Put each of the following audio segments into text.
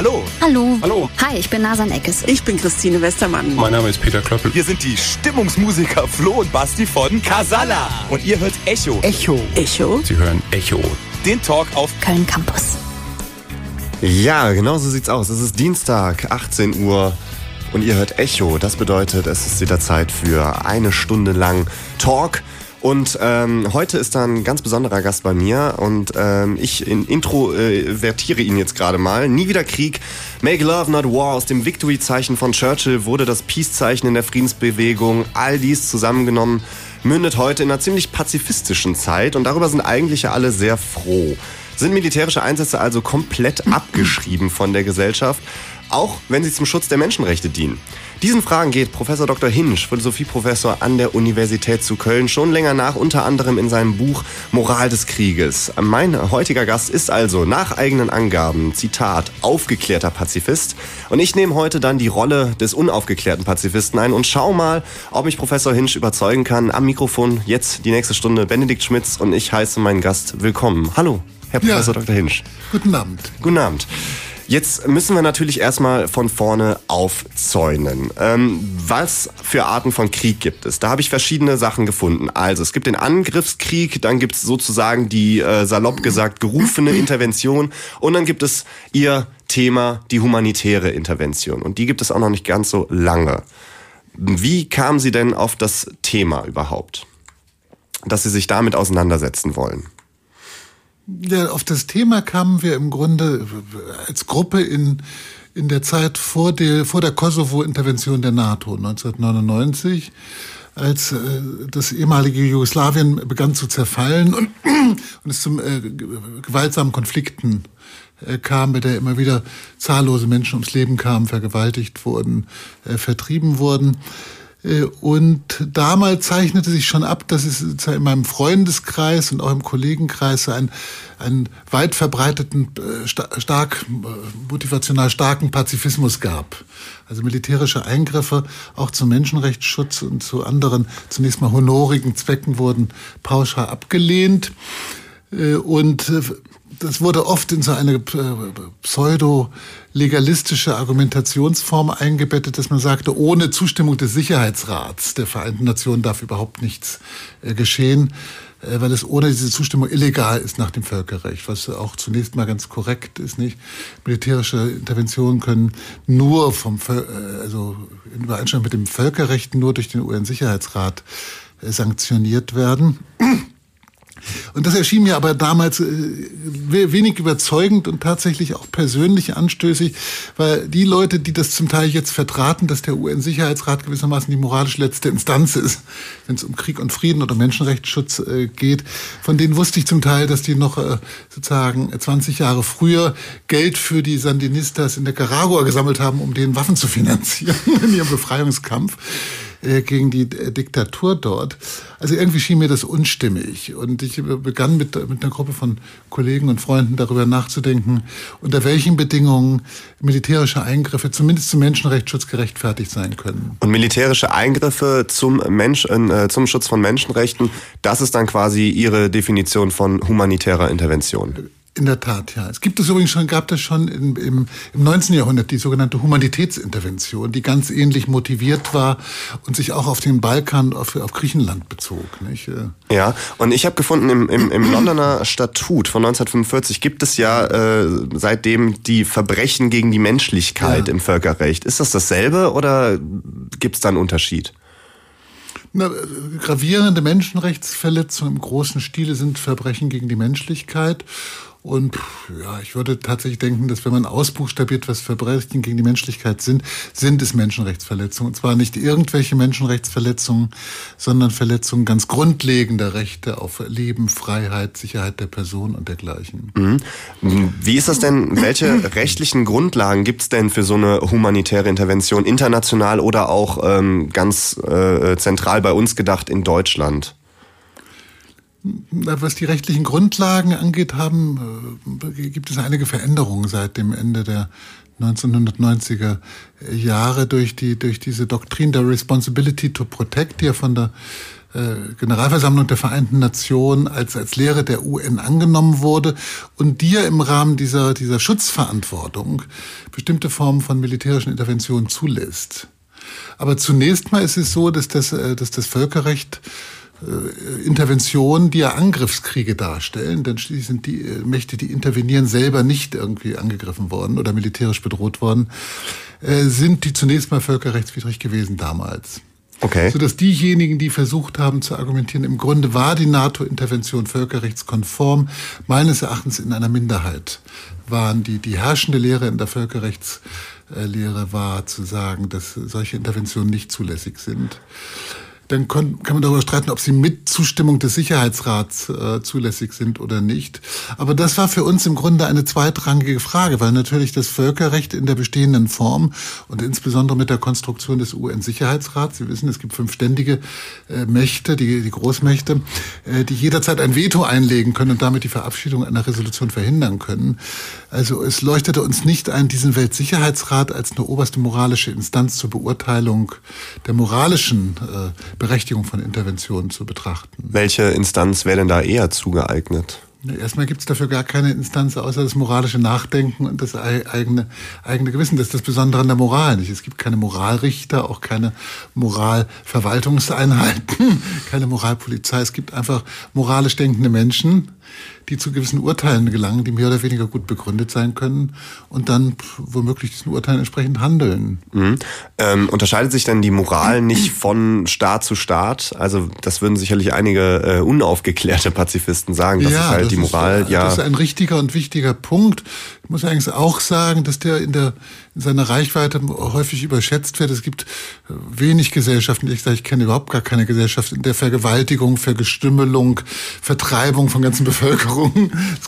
Hallo. Hallo. Hallo. Hi, ich bin Nasan Eckes. Ich bin Christine Westermann. Mein Name ist Peter Klöppel. Wir sind die Stimmungsmusiker Flo und Basti von Casala. Und ihr hört Echo. Echo. Echo. Sie hören Echo. Den Talk auf Köln Campus. Ja, genau so sieht's aus. Es ist Dienstag, 18 Uhr und ihr hört Echo. Das bedeutet, es ist wieder Zeit für eine Stunde lang Talk. Und ähm, heute ist da ein ganz besonderer Gast bei mir und ähm, ich in introvertiere ihn jetzt gerade mal. Nie wieder Krieg, Make Love Not War aus dem Victory-Zeichen von Churchill wurde das Peace-Zeichen in der Friedensbewegung. All dies zusammengenommen mündet heute in einer ziemlich pazifistischen Zeit und darüber sind eigentlich ja alle sehr froh. Sind militärische Einsätze also komplett abgeschrieben von der Gesellschaft, auch wenn sie zum Schutz der Menschenrechte dienen? Diesen Fragen geht Professor Dr. Hinsch, Philosophieprofessor an der Universität zu Köln, schon länger nach, unter anderem in seinem Buch Moral des Krieges. Mein heutiger Gast ist also nach eigenen Angaben, Zitat, aufgeklärter Pazifist. Und ich nehme heute dann die Rolle des unaufgeklärten Pazifisten ein und schau mal, ob mich Professor Hinsch überzeugen kann. Am Mikrofon jetzt die nächste Stunde Benedikt Schmitz und ich heiße meinen Gast willkommen. Hallo, Herr Professor Ja. Dr. Hinsch. Guten Abend. Guten Abend. Jetzt müssen wir natürlich erstmal von vorne aufzäunen. Ähm, was für Arten von Krieg gibt es? Da habe ich verschiedene Sachen gefunden. Also es gibt den Angriffskrieg, dann gibt es sozusagen die äh, salopp gesagt gerufene Intervention und dann gibt es ihr Thema, die humanitäre Intervention. Und die gibt es auch noch nicht ganz so lange. Wie kamen Sie denn auf das Thema überhaupt? Dass Sie sich damit auseinandersetzen wollen? Ja, auf das Thema kamen wir im Grunde als Gruppe in, in der Zeit vor der, vor der Kosovo-Intervention der NATO 1999, als äh, das ehemalige Jugoslawien begann zu zerfallen und, und es zum äh, gewaltsamen Konflikten äh, kam, bei der immer wieder zahllose Menschen ums Leben kamen, vergewaltigt wurden, äh, vertrieben wurden. Äh, Und damals zeichnete sich schon ab, dass es in meinem Freundeskreis und auch im Kollegenkreis einen, einen weit verbreiteten, äh, sta- stark, äh, motivational starken Pazifismus gab. Also militärische Eingriffe auch zum Menschenrechtsschutz und zu anderen zunächst mal honorigen Zwecken wurden pauschal abgelehnt. Und das wurde oft in so eine äh, pseudo-legalistische Argumentationsform eingebettet, dass man sagte, ohne Zustimmung des Sicherheitsrats der Vereinten Nationen darf überhaupt nichts äh, geschehen, äh, weil es ohne diese Zustimmung illegal ist nach dem Völkerrecht, was auch zunächst mal ganz korrekt ist, nicht? Militärische Interventionen können nur vom, also in Übereinstimmung mit dem Völkerrecht nur durch den UN-Sicherheitsrat sanktioniert werden. Und das erschien mir aber damals äh, we- wenig überzeugend und tatsächlich auch persönlich anstößig, weil die Leute, die das zum Teil jetzt vertraten, dass der UN-Sicherheitsrat gewissermaßen die moralisch letzte Instanz ist, wenn es um Krieg und Frieden oder Menschenrechtsschutz äh, geht, von denen wusste ich zum Teil, dass die noch äh, sozusagen 20 Jahre früher Geld für die Sandinistas in Nicaragua gesammelt haben, um denen Waffen zu finanzieren in ihrem Befreiungskampf äh, gegen die äh, Diktatur dort. Also irgendwie schien mir das unstimmig. Und ich äh, begann mit, mit einer Gruppe von Kollegen und Freunden darüber nachzudenken, unter welchen Bedingungen militärische Eingriffe zumindest zum Menschenrechtsschutz gerechtfertigt sein können. Und militärische Eingriffe zum, Mensch, äh, zum Schutz von Menschenrechten, das ist dann quasi Ihre Definition von humanitärer Intervention. In der Tat, ja. Es gibt es übrigens schon, gab das schon im, im, im 19. Jahrhundert die sogenannte Humanitätsintervention, die ganz ähnlich motiviert war und sich auch auf den Balkan, auf, auf Griechenland bezog. Nicht? Äh, Ja, und ich habe gefunden, im, im, im Londoner Statut von 1945 gibt es ja äh, seitdem die Verbrechen gegen die Menschlichkeit Ja. im Völkerrecht. Ist das dasselbe oder gibt es da einen Unterschied? Na, äh, gravierende Menschenrechtsverletzungen im großen Stile sind Verbrechen gegen die Menschlichkeit. Und ja, ich würde tatsächlich denken, dass wenn man ausbuchstabiert, was Verbrechen gegen die Menschlichkeit sind, sind es Menschenrechtsverletzungen. Und zwar nicht irgendwelche Menschenrechtsverletzungen, sondern Verletzungen ganz grundlegender Rechte auf Leben, Freiheit, Sicherheit der Person und dergleichen. Wie ist das denn? Welche rechtlichen Grundlagen gibt es denn für so eine humanitäre Intervention, international oder auch ähm, ganz äh, zentral bei uns gedacht in Deutschland? Was die rechtlichen Grundlagen angeht, haben, äh, gibt es einige Veränderungen seit dem Ende der 1990er Jahre durch die durch diese Doktrin der Responsibility to Protect, die ja von der äh, Generalversammlung der Vereinten Nationen als, als Lehre der UN angenommen wurde und die ja im Rahmen dieser, dieser Schutzverantwortung bestimmte Formen von militärischen Interventionen zulässt. Aber zunächst mal ist es so, dass das, äh, dass das Völkerrecht Interventionen, die ja Angriffskriege darstellen, denn schließlich sind die Mächte, die intervenieren, selber nicht irgendwie angegriffen worden oder militärisch bedroht worden, sind die zunächst mal völkerrechtswidrig gewesen damals. Okay. Sodass diejenigen, die versucht haben zu argumentieren, im Grunde war die NATO-Intervention völkerrechtskonform, meines Erachtens in einer Minderheit waren. Die, die herrschende Lehre in der Völkerrechtslehre war zu sagen, dass solche Interventionen nicht zulässig sind dann kann, kann man darüber streiten, ob sie mit Zustimmung des Sicherheitsrats äh, zulässig sind oder nicht. Aber das war für uns im Grunde eine zweitrangige Frage, weil natürlich das Völkerrecht in der bestehenden Form und insbesondere mit der Konstruktion des UN-Sicherheitsrats, Sie wissen, es gibt fünf ständige äh, Mächte, die, die Großmächte, äh, die jederzeit ein Veto einlegen können und damit die Verabschiedung einer Resolution verhindern können. Also es leuchtete uns nicht ein, diesen Weltsicherheitsrat als eine oberste moralische Instanz zur Beurteilung der moralischen äh, Berechtigung von Interventionen zu betrachten. Welche Instanz wäre denn da eher zugeeignet? Erstmal gibt es dafür gar keine Instanz außer das moralische Nachdenken und das eigene, eigene Gewissen. Das ist das Besondere an der Moral nicht. Es gibt keine Moralrichter, auch keine Moralverwaltungseinheiten, keine Moralpolizei. Es gibt einfach moralisch denkende Menschen, die zu gewissen Urteilen gelangen, die mehr oder weniger gut begründet sein können und dann womöglich diesen Urteilen entsprechend handeln. Mhm. Ähm, unterscheidet sich denn die Moral nicht von Staat zu Staat? Also das würden sicherlich einige äh, unaufgeklärte Pazifisten sagen, dass ja, halt das die Moral ist, ja. Das ist ein richtiger und wichtiger Punkt. Ich muss eigentlich auch sagen, dass der in der in seiner Reichweite häufig überschätzt wird. Es gibt äh, wenig Gesellschaften, ich sage, ich kenne überhaupt gar keine Gesellschaft, in der Vergewaltigung, Vergestümmelung, Vertreibung von ganzen Bevölkerungen,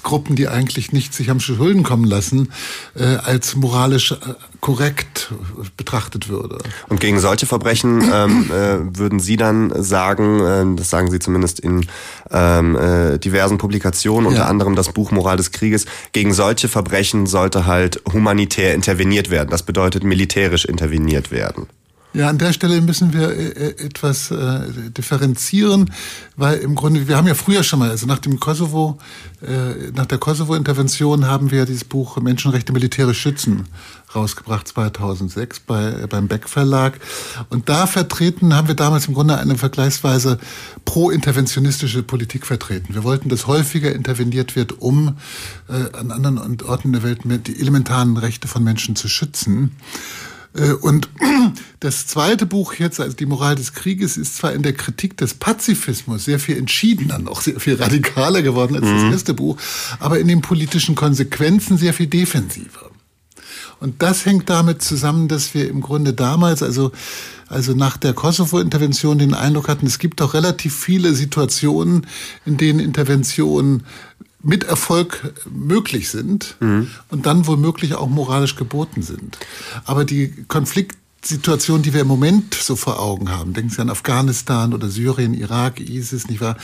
Gruppen, die eigentlich nicht sich haben Schulden kommen lassen, äh, als moralisch äh, korrekt betrachtet würde. Und gegen solche Verbrechen ähm, äh, würden Sie dann sagen, äh, das sagen Sie zumindest in ähm, äh, diversen Publikationen, unter ja. anderem das Buch Moral des Krieges, gegen solche Verbrechen sollte halt humanitär interveniert werden. Das bedeutet militärisch interveniert werden. Ja, an der Stelle müssen wir äh, äh, etwas äh, differenzieren, weil im Grunde, wir haben ja früher schon mal, also nach dem Kosovo, äh, nach der Kosovo-Intervention haben wir dieses Buch Menschenrechte militärisch schützen rausgebracht 2006 bei, beim Beck Verlag. Und da vertreten haben wir damals im Grunde eine vergleichsweise pro-interventionistische Politik vertreten. Wir wollten, dass häufiger interveniert wird, um äh, an anderen Orten der Welt die elementaren Rechte von Menschen zu schützen. Äh, und das zweite Buch jetzt, also die Moral des Krieges, ist zwar in der Kritik des Pazifismus sehr viel entschiedener, noch sehr viel radikaler geworden als das mhm. erste Buch, aber in den politischen Konsequenzen sehr viel defensiver. Und das hängt damit zusammen, dass wir im Grunde damals, also, also nach der Kosovo-Intervention den Eindruck hatten, es gibt doch relativ viele Situationen, in denen Interventionen mit Erfolg möglich sind mhm. und dann womöglich auch moralisch geboten sind. Aber die Konfliktsituation, die wir im Moment so vor Augen haben, denken Sie an Afghanistan oder Syrien, Irak, ISIS, nicht wahr?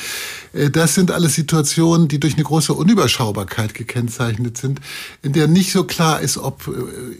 Äh, das sind alles Situationen, die durch eine große Unüberschaubarkeit gekennzeichnet sind, in der nicht so klar ist, ob äh,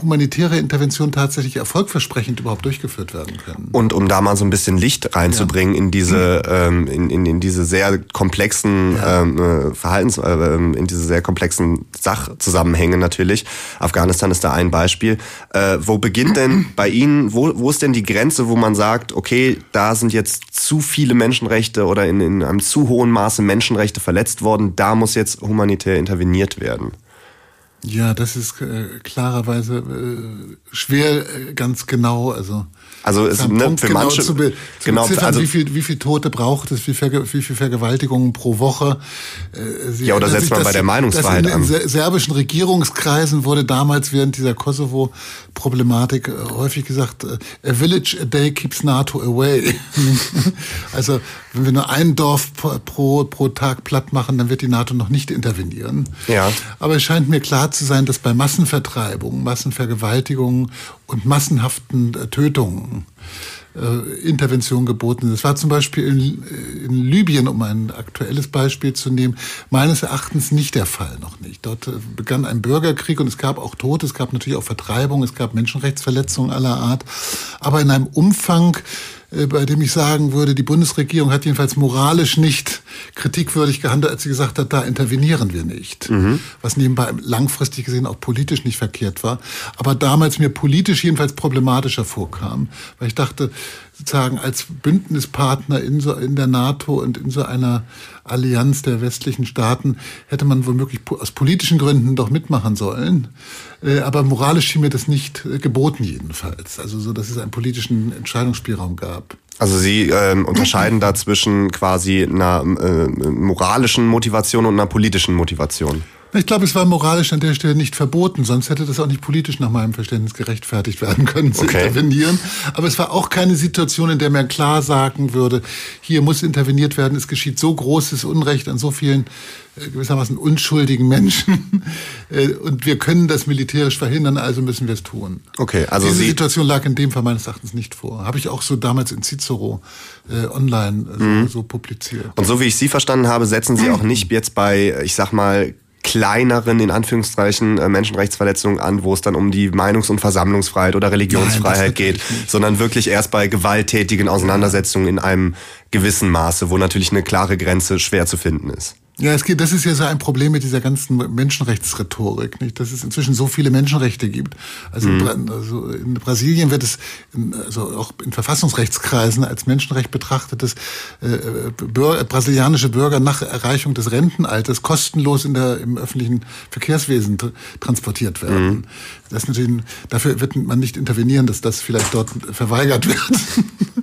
humanitäre Interventionen tatsächlich erfolgversprechend überhaupt durchgeführt werden können. Und um da mal so ein bisschen Licht reinzubringen ja. in diese ähm, in, in, in diese sehr komplexen ja. ähm, äh, Verhaltens äh, ähm, in diese sehr komplexen Sachzusammenhänge natürlich. Afghanistan ist da ein Beispiel. Äh, wo beginnt denn bei Ihnen wo wo ist denn die Grenze, wo man sagt, okay, da sind jetzt zu viele Menschenrechte oder in, in einem zu hohen Maße Menschenrechte verletzt worden, da muss jetzt humanitär interveniert werden? Ja, das ist äh, klarerweise äh, schwer äh, ganz genau. Also also es ne, für genau manche zu, zu genau also wie viel wie viel Tote braucht es, wie viel, wie viel Vergewaltigungen pro Woche. Äh, Sie ja, oder setzt man bei der Meinungsfreiheit in, in serbischen Regierungskreisen wurde damals während dieser Kosovo-Problematik äh, häufig gesagt: äh, A village a day keeps NATO away. also wenn wir nur ein Dorf pro pro Tag platt machen, dann wird die NATO noch nicht intervenieren. Ja. Aber es scheint mir klar zu sein, dass bei Massenvertreibungen, Massenvergewaltigungen und massenhaften äh, Tötungen äh, Intervention geboten sind. Es war zum Beispiel in, in, Libyen, um ein aktuelles Beispiel zu nehmen, meines Erachtens nicht der Fall, noch nicht. Dort äh, begann ein Bürgerkrieg und es gab auch Tote, es gab natürlich auch Vertreibung, es gab Menschenrechtsverletzungen aller Art, aber in einem Umfang, bei dem ich sagen würde, die Bundesregierung hat jedenfalls moralisch nicht kritikwürdig gehandelt, als sie gesagt hat, da intervenieren wir nicht. Mhm. Was nebenbei langfristig gesehen auch politisch nicht verkehrt war, aber damals mir politisch jedenfalls problematischer vorkam, weil ich dachte, sozusagen als Bündnispartner in, so, in der NATO und in so einer Allianz der westlichen Staaten hätte man womöglich aus politischen Gründen doch mitmachen sollen. Äh, aber moralisch schien mir das nicht äh, geboten jedenfalls. Also so, dass es einen politischen Entscheidungsspielraum gab. Also Sie ähm, unterscheiden da zwischen quasi einer äh, moralischen Motivation und einer politischen Motivation. Ich glaube, es war moralisch an der Stelle nicht verboten, sonst hätte das auch nicht politisch nach meinem Verständnis gerechtfertigt werden können, zu okay. intervenieren. Aber es war auch keine Situation, in der man klar sagen würde, hier muss interveniert werden, es geschieht so großes Unrecht an so vielen äh, gewissermaßen unschuldigen Menschen äh, und wir können das militärisch verhindern, also müssen wir es tun. Okay, also diese Sie Situation lag in dem Fall meines Erachtens nicht vor. Habe ich auch so damals in Cicero äh, online so, mhm. so publiziert. Und so wie ich Sie verstanden habe, setzen Sie auch nicht jetzt bei, ich sag mal, kleineren, in Anführungszeichen, äh, Menschenrechtsverletzungen an, wo es dann um die Meinungs- und Versammlungsfreiheit oder Religionsfreiheit Nein, geht, sondern wirklich erst bei gewalttätigen Auseinandersetzungen in einem gewissen Maße, wo natürlich eine klare Grenze schwer zu finden ist. Ja, es geht, das ist ja so ein Problem mit dieser ganzen Menschenrechtsrhetorik, nicht? Dass es inzwischen so viele Menschenrechte gibt. Also, mhm. in, also in Brasilien wird es, in, also auch in Verfassungsrechtskreisen als Menschenrecht betrachtet, dass äh, Bürger, brasilianische Bürger nach Erreichung des Rentenalters kostenlos in der, im öffentlichen Verkehrswesen transportiert werden. Mhm. Das natürlich, dafür wird man nicht intervenieren, dass das vielleicht dort verweigert wird.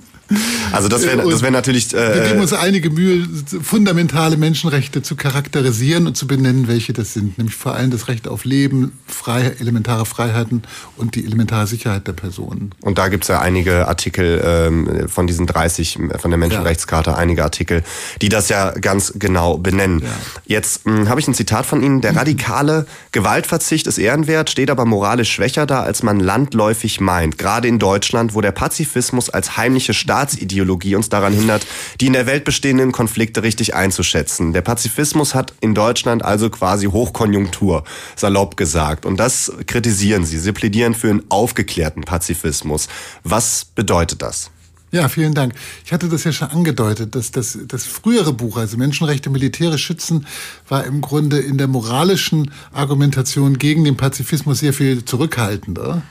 Also das wäre das wär natürlich. Äh, wir geben uns einige Mühe, fundamentale Menschenrechte zu charakterisieren und zu benennen, welche das sind. Nämlich vor allem das Recht auf Leben, freie, elementare Freiheiten und die elementare Sicherheit der Personen. Und da gibt es ja einige Artikel ähm, von diesen 30, von der Menschenrechtskarte, ja. einige Artikel, die das ja ganz genau benennen. Ja. Jetzt hm, habe ich ein Zitat von Ihnen. Der radikale Gewaltverzicht ist ehrenwert, steht aber moralisch schwächer da, als man landläufig meint. Gerade in Deutschland, wo der Pazifismus als heimliche Staat Staatsideologie uns daran hindert, die in der Welt bestehenden Konflikte richtig einzuschätzen. Der Pazifismus hat in Deutschland also quasi Hochkonjunktur, salopp gesagt. Und das kritisieren Sie. Sie plädieren für einen aufgeklärten Pazifismus. Was bedeutet das? Ja, vielen Dank. Ich hatte das ja schon angedeutet, dass das, das frühere Buch, also Menschenrechte militärisch schützen, war im Grunde in der moralischen Argumentation gegen den Pazifismus sehr viel zurückhaltender.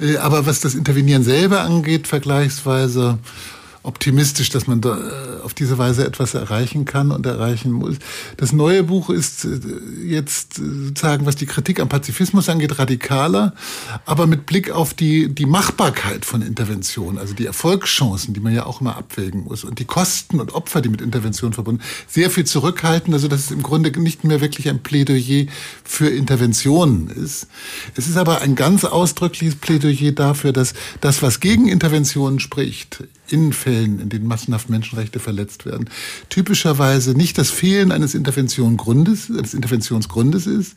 Äh, aber was das Intervenieren selber angeht, vergleichsweise optimistisch, dass man da äh, auf diese Weise etwas erreichen kann und erreichen muss. Das neue Buch ist äh, jetzt äh, sozusagen, was die Kritik am Pazifismus angeht, radikaler, aber mit Blick auf die, die Machbarkeit von Intervention, also die Erfolgschancen, die man ja auch immer abwägen muss und die Kosten und Opfer, die mit Intervention verbunden, sehr viel zurückhalten, also dass es im Grunde nicht mehr wirklich ein Plädoyer für Interventionen ist. Es ist aber ein ganz ausdrückliches Plädoyer dafür, dass das, was gegen Interventionen spricht, in Fällen, in denen massenhaft Menschenrechte verletzt werden, typischerweise nicht das Fehlen eines Interventionsgrundes, eines Interventionsgrundes ist,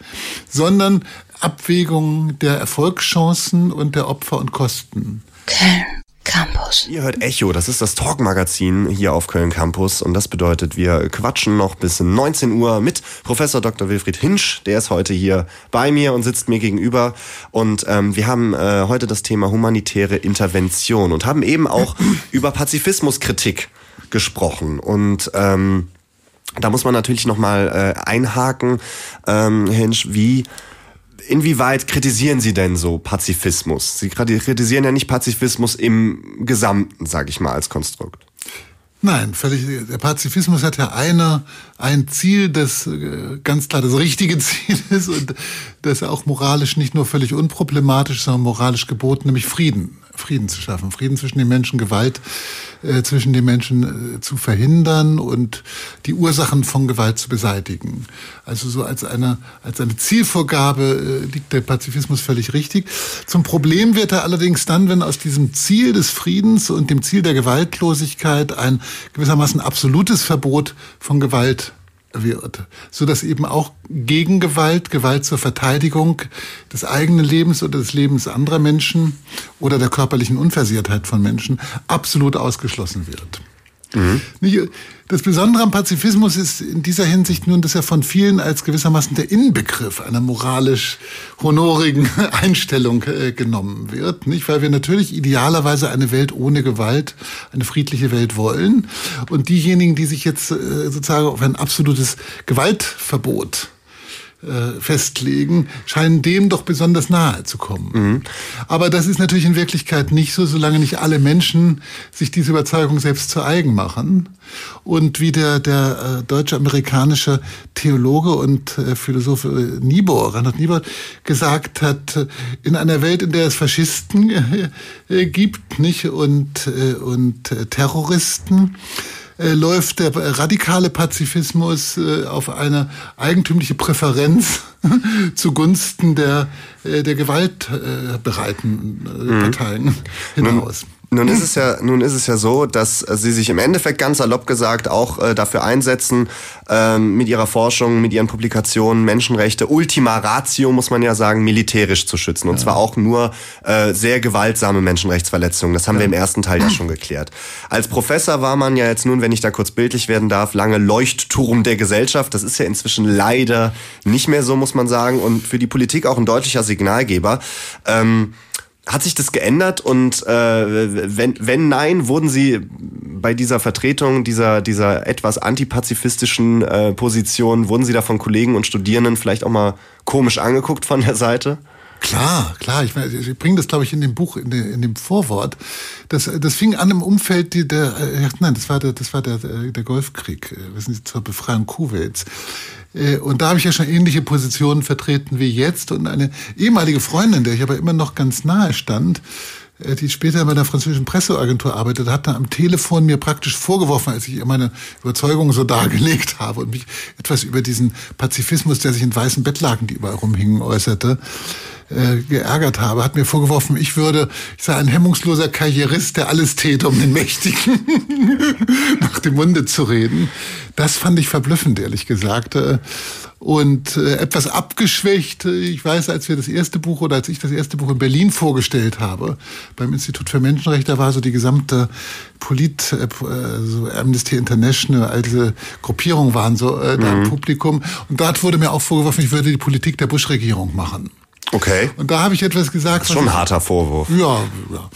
sondern Abwägung der Erfolgschancen und der Opfer und Kosten. Köln Campus. Ihr hört Echo, das ist das Talk-Magazin hier auf Köln Campus und das bedeutet, wir quatschen noch bis 19 Uhr mit Professor Dr. Wilfried Hinsch, der ist heute hier bei mir und sitzt mir gegenüber und ähm, wir haben äh, heute das Thema humanitäre Intervention und haben eben auch über Pazifismuskritik gesprochen und ähm, da muss man natürlich nochmal äh, einhaken, ähm, Hinsch, wie Inwieweit kritisieren Sie denn so Pazifismus? Sie kritisieren ja nicht Pazifismus im Gesamten, sage ich mal, als Konstrukt. Nein, völlig. Der Pazifismus hat ja eine, ein Ziel, das äh, ganz klar das richtige Ziel ist und das auch moralisch nicht nur völlig unproblematisch, sondern moralisch geboten, nämlich Frieden. Frieden zu schaffen, Frieden zwischen den Menschen, Gewalt äh, zwischen den Menschen äh, zu verhindern und die Ursachen von Gewalt zu beseitigen. Also so als eine, als eine Zielvorgabe äh, liegt der Pazifismus völlig richtig. Zum Problem wird er allerdings dann, wenn aus diesem Ziel des Friedens und dem Ziel der Gewaltlosigkeit ein gewissermaßen absolutes Verbot von Gewalt wird, so dass eben auch Gegengewalt, Gewalt zur Verteidigung des eigenen Lebens oder des Lebens anderer Menschen oder der körperlichen Unversehrtheit von Menschen absolut ausgeschlossen wird. Mhm. Das Besondere am Pazifismus ist in dieser Hinsicht nun, dass er von vielen als gewissermaßen der Inbegriff einer moralisch honorigen Einstellung äh, genommen wird, nicht? Weil wir natürlich idealerweise eine Welt ohne Gewalt, eine friedliche Welt wollen. Und diejenigen, die sich jetzt äh, sozusagen auf ein absolutes Gewaltverbot festlegen, scheinen dem doch besonders nahe zu kommen. Mhm. Aber das ist natürlich in Wirklichkeit nicht so, solange nicht alle Menschen sich diese Überzeugung selbst zu eigen machen. Und wie der, der äh, deutsche-amerikanische Theologe und äh, Philosoph äh, Niebuhr, Reinhard Niebuhr, gesagt hat, äh, in einer Welt, in der es Faschisten äh, gibt, nicht, und, äh, und äh, Terroristen, äh, läuft der radikale Pazifismus äh, auf eine eigentümliche Präferenz zugunsten der, äh, der gewaltbereiten äh, mhm. Parteien hinaus. Nun nun ist es ja, nun ist es ja so, dass Sie sich im Endeffekt ganz salopp gesagt auch äh, dafür einsetzen, ähm, mit Ihrer Forschung, mit Ihren Publikationen Menschenrechte Ultima Ratio, muss man ja sagen, militärisch zu schützen. Und ja. zwar auch nur äh, sehr gewaltsame Menschenrechtsverletzungen. Das haben ja. wir im ersten Teil ja schon geklärt. Als Professor war man ja jetzt nun, wenn ich da kurz bildlich werden darf, lange Leuchtturm der Gesellschaft. Das ist ja inzwischen leider nicht mehr so, muss man sagen. Und für die Politik auch ein deutlicher Signalgeber. Ähm, hat sich das geändert und äh, wenn, wenn nein, wurden Sie bei dieser Vertretung dieser, dieser etwas antipazifistischen äh, Position, wurden Sie da von Kollegen und Studierenden vielleicht auch mal komisch angeguckt von der Seite? Klar, klar. Ich, ich bringe das, glaube ich, in dem Buch, in, de, in dem Vorwort. Das, das fing an im Umfeld die, der, äh, nein, das war der, das war der, der Golfkrieg, äh, wissen Sie, zur Befreiung Kuwaits. Äh, und da habe ich ja schon ähnliche Positionen vertreten wie jetzt. Und eine ehemalige Freundin, der ich aber immer noch ganz nahe stand, äh, die später bei der französischen Presseagentur arbeitete, hat dann am Telefon mir praktisch vorgeworfen, als ich ihr meine Überzeugung so dargelegt habe und mich etwas über diesen Pazifismus, der sich in weißen Bettlaken, die überall rumhingen, äußerte, äh, geärgert habe, hat mir vorgeworfen, ich würde, ich sei ein hemmungsloser Karrierist, der alles täte, um den Mächtigen nach dem Munde zu reden. Das fand ich verblüffend, ehrlich gesagt. Äh, und äh, etwas abgeschwächt. Ich weiß, als wir das erste Buch oder als ich das erste Buch in Berlin vorgestellt habe, beim Institut für Menschenrechte, war so die gesamte Polit, äh, so Amnesty International, all diese Gruppierungen waren so äh, da mhm. im Publikum. Und dort wurde mir auch vorgeworfen, ich würde die Politik der Bush-Regierung machen. Okay. Und da habe ich etwas gesagt. Das ist schon ein harter Vorwurf. Ja, ja.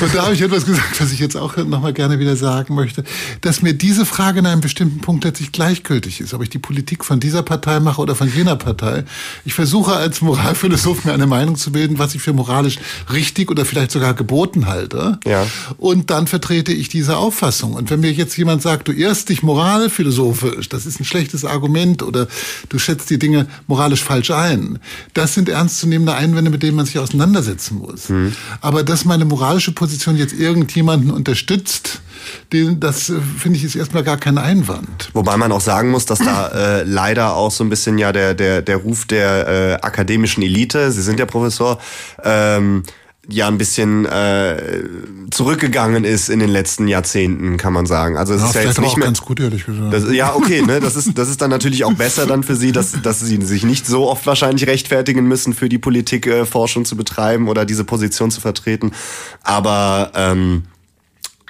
Und da habe ich etwas gesagt, was ich jetzt auch nochmal gerne wieder sagen möchte, dass mir diese Frage in einem bestimmten Punkt letztlich gleichgültig ist, ob ich die Politik von dieser Partei mache oder von jener Partei. Ich versuche als Moralphilosoph mir eine Meinung zu bilden, was ich für moralisch richtig oder vielleicht sogar geboten halte. Ja. Und dann vertrete ich diese Auffassung. Und wenn mir jetzt jemand sagt, du irrst dich moralphilosophisch, das ist ein schlechtes Argument oder du schätzt die Dinge moralisch falsch ein, das sind ernstzunehmende ernstzunehmende Einwände, mit denen man sich auseinandersetzen muss. Mhm. Aber dass meine moralische Position jetzt irgendjemanden unterstützt, den, das äh, finde ich ist erstmal gar kein Einwand. Wobei man auch sagen muss, dass da äh, leider auch so ein bisschen ja der, der, der Ruf der äh, akademischen Elite, Sie sind ja Professor, ähm, ja ein bisschen äh, zurückgegangen ist in den letzten Jahrzehnten, kann man sagen. Also es ja, ist ja jetzt nicht mehr ganz gut ehrlich gesagt. Das, ja, okay, ne, das ist das ist dann natürlich auch besser dann für Sie, dass dass Sie sich nicht so oft wahrscheinlich rechtfertigen müssen für die Politik äh, Forschung zu betreiben oder diese Position zu vertreten. Aber ähm,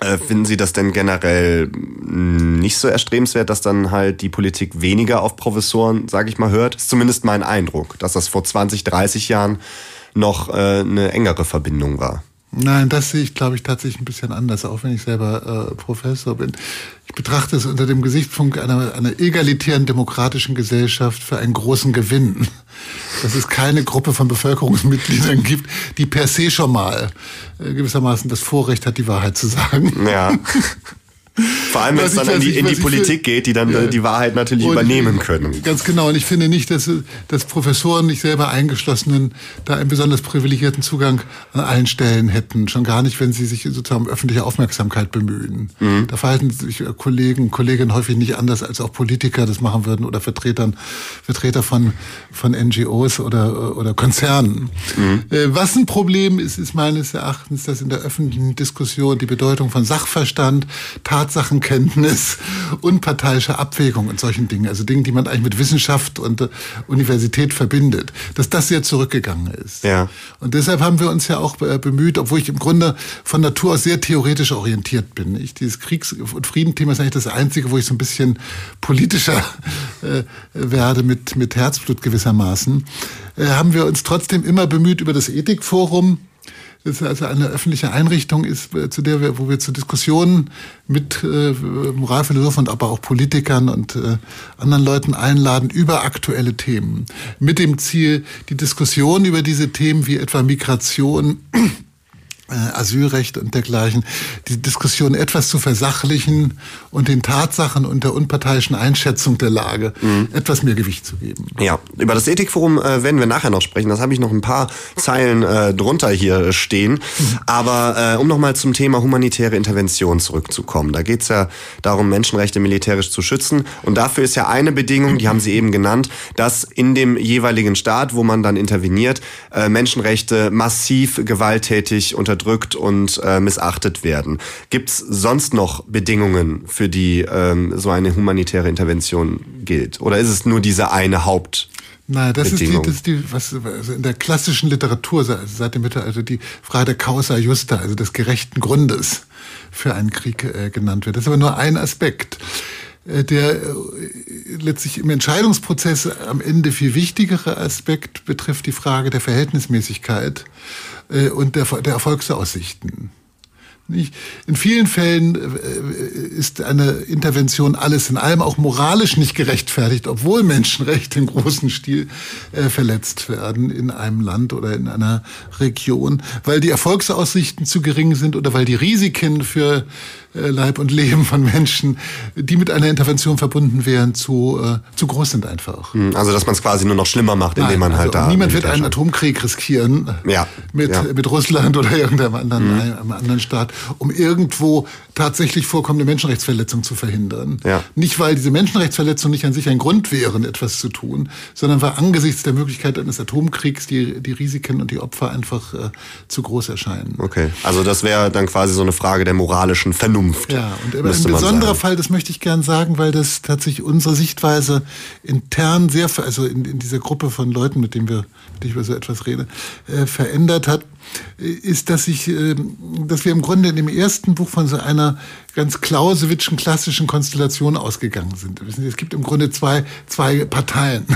äh, Finden Sie das denn generell nicht so erstrebenswert, dass dann halt die Politik weniger auf Professoren, sage ich mal, hört? Ist zumindest mein Eindruck, dass das vor 20, 30 Jahren noch äh, eine engere Verbindung war. Nein, das sehe ich, glaube ich, tatsächlich ein bisschen anders, auch wenn ich selber äh, Professor bin. Ich betrachte es unter dem Gesichtspunkt einer, einer egalitären demokratischen Gesellschaft für einen großen Gewinn. Dass es keine Gruppe von Bevölkerungsmitgliedern gibt, die per se schon mal äh, gewissermaßen das Vorrecht hat, die Wahrheit zu sagen. Ja. Vor allem, wenn es dann in die, in die Politik geht, die dann ja. die Wahrheit natürlich und übernehmen können. Ganz genau. Und ich finde nicht, dass, dass Professoren, nicht selber eingeschlossenen, da einen besonders privilegierten Zugang an allen Stellen hätten. Schon gar nicht, wenn sie sich sozusagen um öffentliche Aufmerksamkeit bemühen. Mhm. Da verhalten sich Kollegen, Kolleginnen häufig nicht anders, als auch Politiker das machen würden oder Vertretern, Vertreter von, von NGOs oder, oder Konzernen. Mhm. Äh, was ein Problem ist, ist meines Erachtens, dass in der öffentlichen Diskussion die Bedeutung von Sachverstand, Tat Tatsachenkenntnis, unparteiische Abwägung und solchen Dingen, also Dinge, die man eigentlich mit Wissenschaft und äh, Universität verbindet, dass das sehr zurückgegangen ist. Ja. Und deshalb haben wir uns ja auch äh, bemüht, obwohl ich im Grunde von Natur aus sehr theoretisch orientiert bin. Ich, dieses Kriegs- und Friedenthema ist eigentlich das einzige, wo ich so ein bisschen politischer äh, werde mit, mit Herzblut gewissermaßen, äh, haben wir uns trotzdem immer bemüht über das Ethikforum, das also eine öffentliche Einrichtung ist, äh, zu der wir, wo wir zu Diskussionen mit äh, Moralphilosophen aber auch Politikern und äh, anderen Leuten einladen über aktuelle Themen. Mit dem Ziel, die Diskussion über diese Themen wie etwa Migration Asylrecht und dergleichen, die Diskussion etwas zu versachlichen und den Tatsachen und der unparteiischen Einschätzung der Lage mhm. etwas mehr Gewicht zu geben. Ja, über das Ethikforum äh, werden wir nachher noch sprechen. Das habe ich noch ein paar Zeilen äh, drunter hier stehen. Aber äh, um nochmal zum Thema humanitäre Intervention zurückzukommen. Da geht es ja darum, Menschenrechte militärisch zu schützen. Und dafür ist ja eine Bedingung, die haben Sie eben genannt, dass in dem jeweiligen Staat, wo man dann interveniert, äh, Menschenrechte massiv gewalttätig unter unterdrückt und äh, missachtet werden. Gibt es sonst noch Bedingungen, für die ähm, so eine humanitäre Intervention gilt? Oder ist es nur diese eine Haupt? Nein, das ist die, das ist die, was also in der klassischen Literatur seit dem Mittelalter die Frage der Causa Justa, also des gerechten Grundes für einen Krieg äh, genannt wird. Das ist aber nur ein Aspekt. Äh, der äh, letztlich im Entscheidungsprozess am Ende viel wichtigere Aspekt betrifft die Frage der Verhältnismäßigkeit äh, und der, der Erfolgsaussichten. In vielen Fällen ist eine Intervention alles in allem auch moralisch nicht gerechtfertigt, obwohl Menschenrechte im großen Stil verletzt werden in einem Land oder in einer Region, weil die Erfolgsaussichten zu gering sind oder weil die Risiken für äh, Leib und Leben von Menschen, die mit einer Intervention verbunden wären, zu, äh, zu groß sind einfach. Hm, also dass man es quasi nur noch schlimmer macht, indem Nein, man halt also da. Niemand wird einen Atomkrieg riskieren ja, mit, ja. mit Russland oder irgendeinem anderen, mhm. einem anderen Staat, um irgendwo tatsächlich vorkommende Menschenrechtsverletzungen zu verhindern. Ja. Nicht, weil diese Menschenrechtsverletzungen nicht an sich ein Grund wären, etwas zu tun, sondern weil angesichts der Möglichkeit eines Atomkriegs die, die Risiken und die Opfer einfach äh, zu groß erscheinen. Okay, also das wäre dann quasi so eine Frage der moralischen Vernunft. Vernunft. Ja, und ein besonderer Fall, das möchte ich gern sagen, weil das tatsächlich unsere Sichtweise intern sehr, also in, in dieser Gruppe von Leuten, mit denen wir, mit ich über so etwas rede, äh, verändert hat, ist, dass ich, äh, dass wir im Grunde in dem ersten Buch von so einer ganz Clausewitzschen klassischen Konstellation ausgegangen sind. Es gibt im Grunde zwei, zwei Parteien.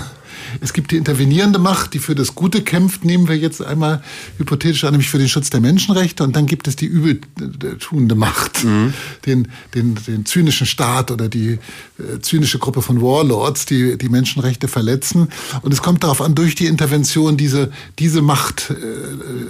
Es gibt die intervenierende Macht, die für das Gute kämpft, nehmen wir jetzt einmal hypothetisch an, nämlich für den Schutz der Menschenrechte. Und dann gibt es die übeltuende Macht, mhm. den, den, den zynischen Staat oder die äh, zynische Gruppe von Warlords, die die Menschenrechte verletzen. Und es kommt darauf an, durch die Intervention diese, diese Macht äh,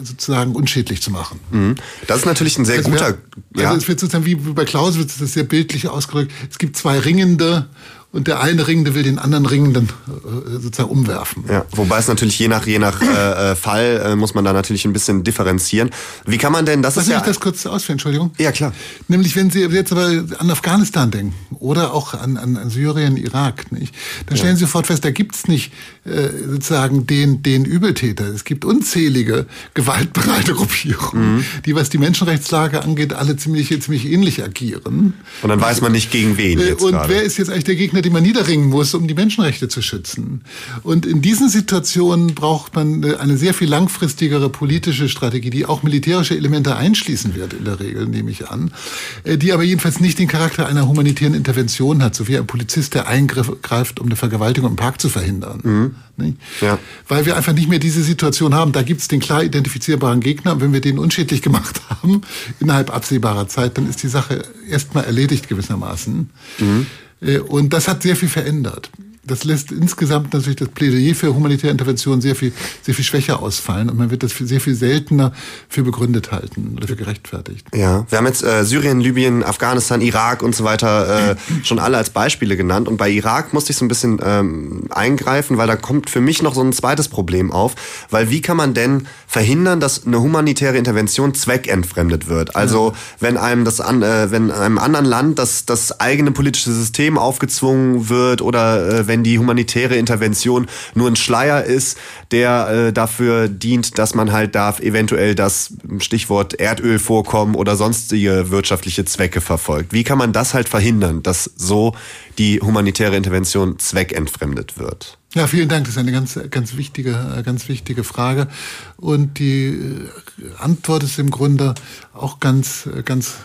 sozusagen unschädlich zu machen. Mhm. Das ist natürlich ein sehr also guter... Wär, ja. Also es wird sozusagen wie bei Clausewitz, das ist sehr bildlich ausgedrückt, es gibt zwei Ringende und der eine Ringende will den anderen Ringenden äh, sozusagen umwerfen. Ja, wobei es natürlich je nach je nach äh, äh, Fall äh, muss man da natürlich ein bisschen differenzieren. Wie kann man denn das Lass ist ja ich das kurz ausführen, Entschuldigung. Ja klar. Nämlich wenn Sie jetzt aber an Afghanistan denken oder auch an, an, an Syrien, Irak, nicht? dann stellen ja. Sie sofort fest, da gibt's nicht äh, sozusagen den den Übeltäter. Es gibt unzählige gewaltbereite Gruppierungen, mhm. die was die Menschenrechtslage angeht, alle ziemlich ziemlich ähnlich agieren. Und dann weiß man nicht gegen wen äh, jetzt Und gerade. wer ist jetzt eigentlich der Gegner? Gegner, die man niederringen muss, um die Menschenrechte zu schützen. Und in diesen Situationen braucht man eine sehr viel langfristigere politische Strategie, die auch militärische Elemente einschließen wird, in der Regel, nehme ich an, äh, die aber jedenfalls nicht den Charakter einer humanitären Intervention hat, so wie ein Polizist, der eingreift, um eine Vergewaltigung im Park zu verhindern. Mhm. Ja. Weil wir einfach nicht mehr diese Situation haben. Da gibt es den klar identifizierbaren Gegner. Und wenn wir den unschädlich gemacht haben, innerhalb absehbarer Zeit, dann ist die Sache erstmal erledigt gewissermaßen. Mhm. Äh, und das hat sehr viel verändert das lässt insgesamt natürlich das Plädoyer für humanitäre Intervention sehr viel, sehr viel schwächer ausfallen und man wird das sehr viel seltener für begründet halten oder für gerechtfertigt. Ja, wir haben jetzt äh, Syrien, Libyen, Afghanistan, Irak und so weiter äh, schon alle als Beispiele genannt und bei Irak musste ich so ein bisschen ähm, eingreifen, weil da kommt für mich noch so ein zweites Problem auf, weil wie kann man denn verhindern, dass eine humanitäre Intervention zweckentfremdet wird? Also wenn einem das an, äh, wenn einem anderen Land das das eigene politische System aufgezwungen wird oder äh, wenn wenn die humanitäre Intervention nur ein Schleier ist, der äh, dafür dient, dass man halt darf eventuell das Stichwort Erdölvorkommen oder sonstige wirtschaftliche Zwecke verfolgt. Wie kann man das halt verhindern, dass so die humanitäre Intervention zweckentfremdet wird? Ja, vielen Dank. Das ist eine ganz, ganz wichtige, ganz wichtige Frage. Und die äh, Antwort ist im Grunde auch ganz, ganz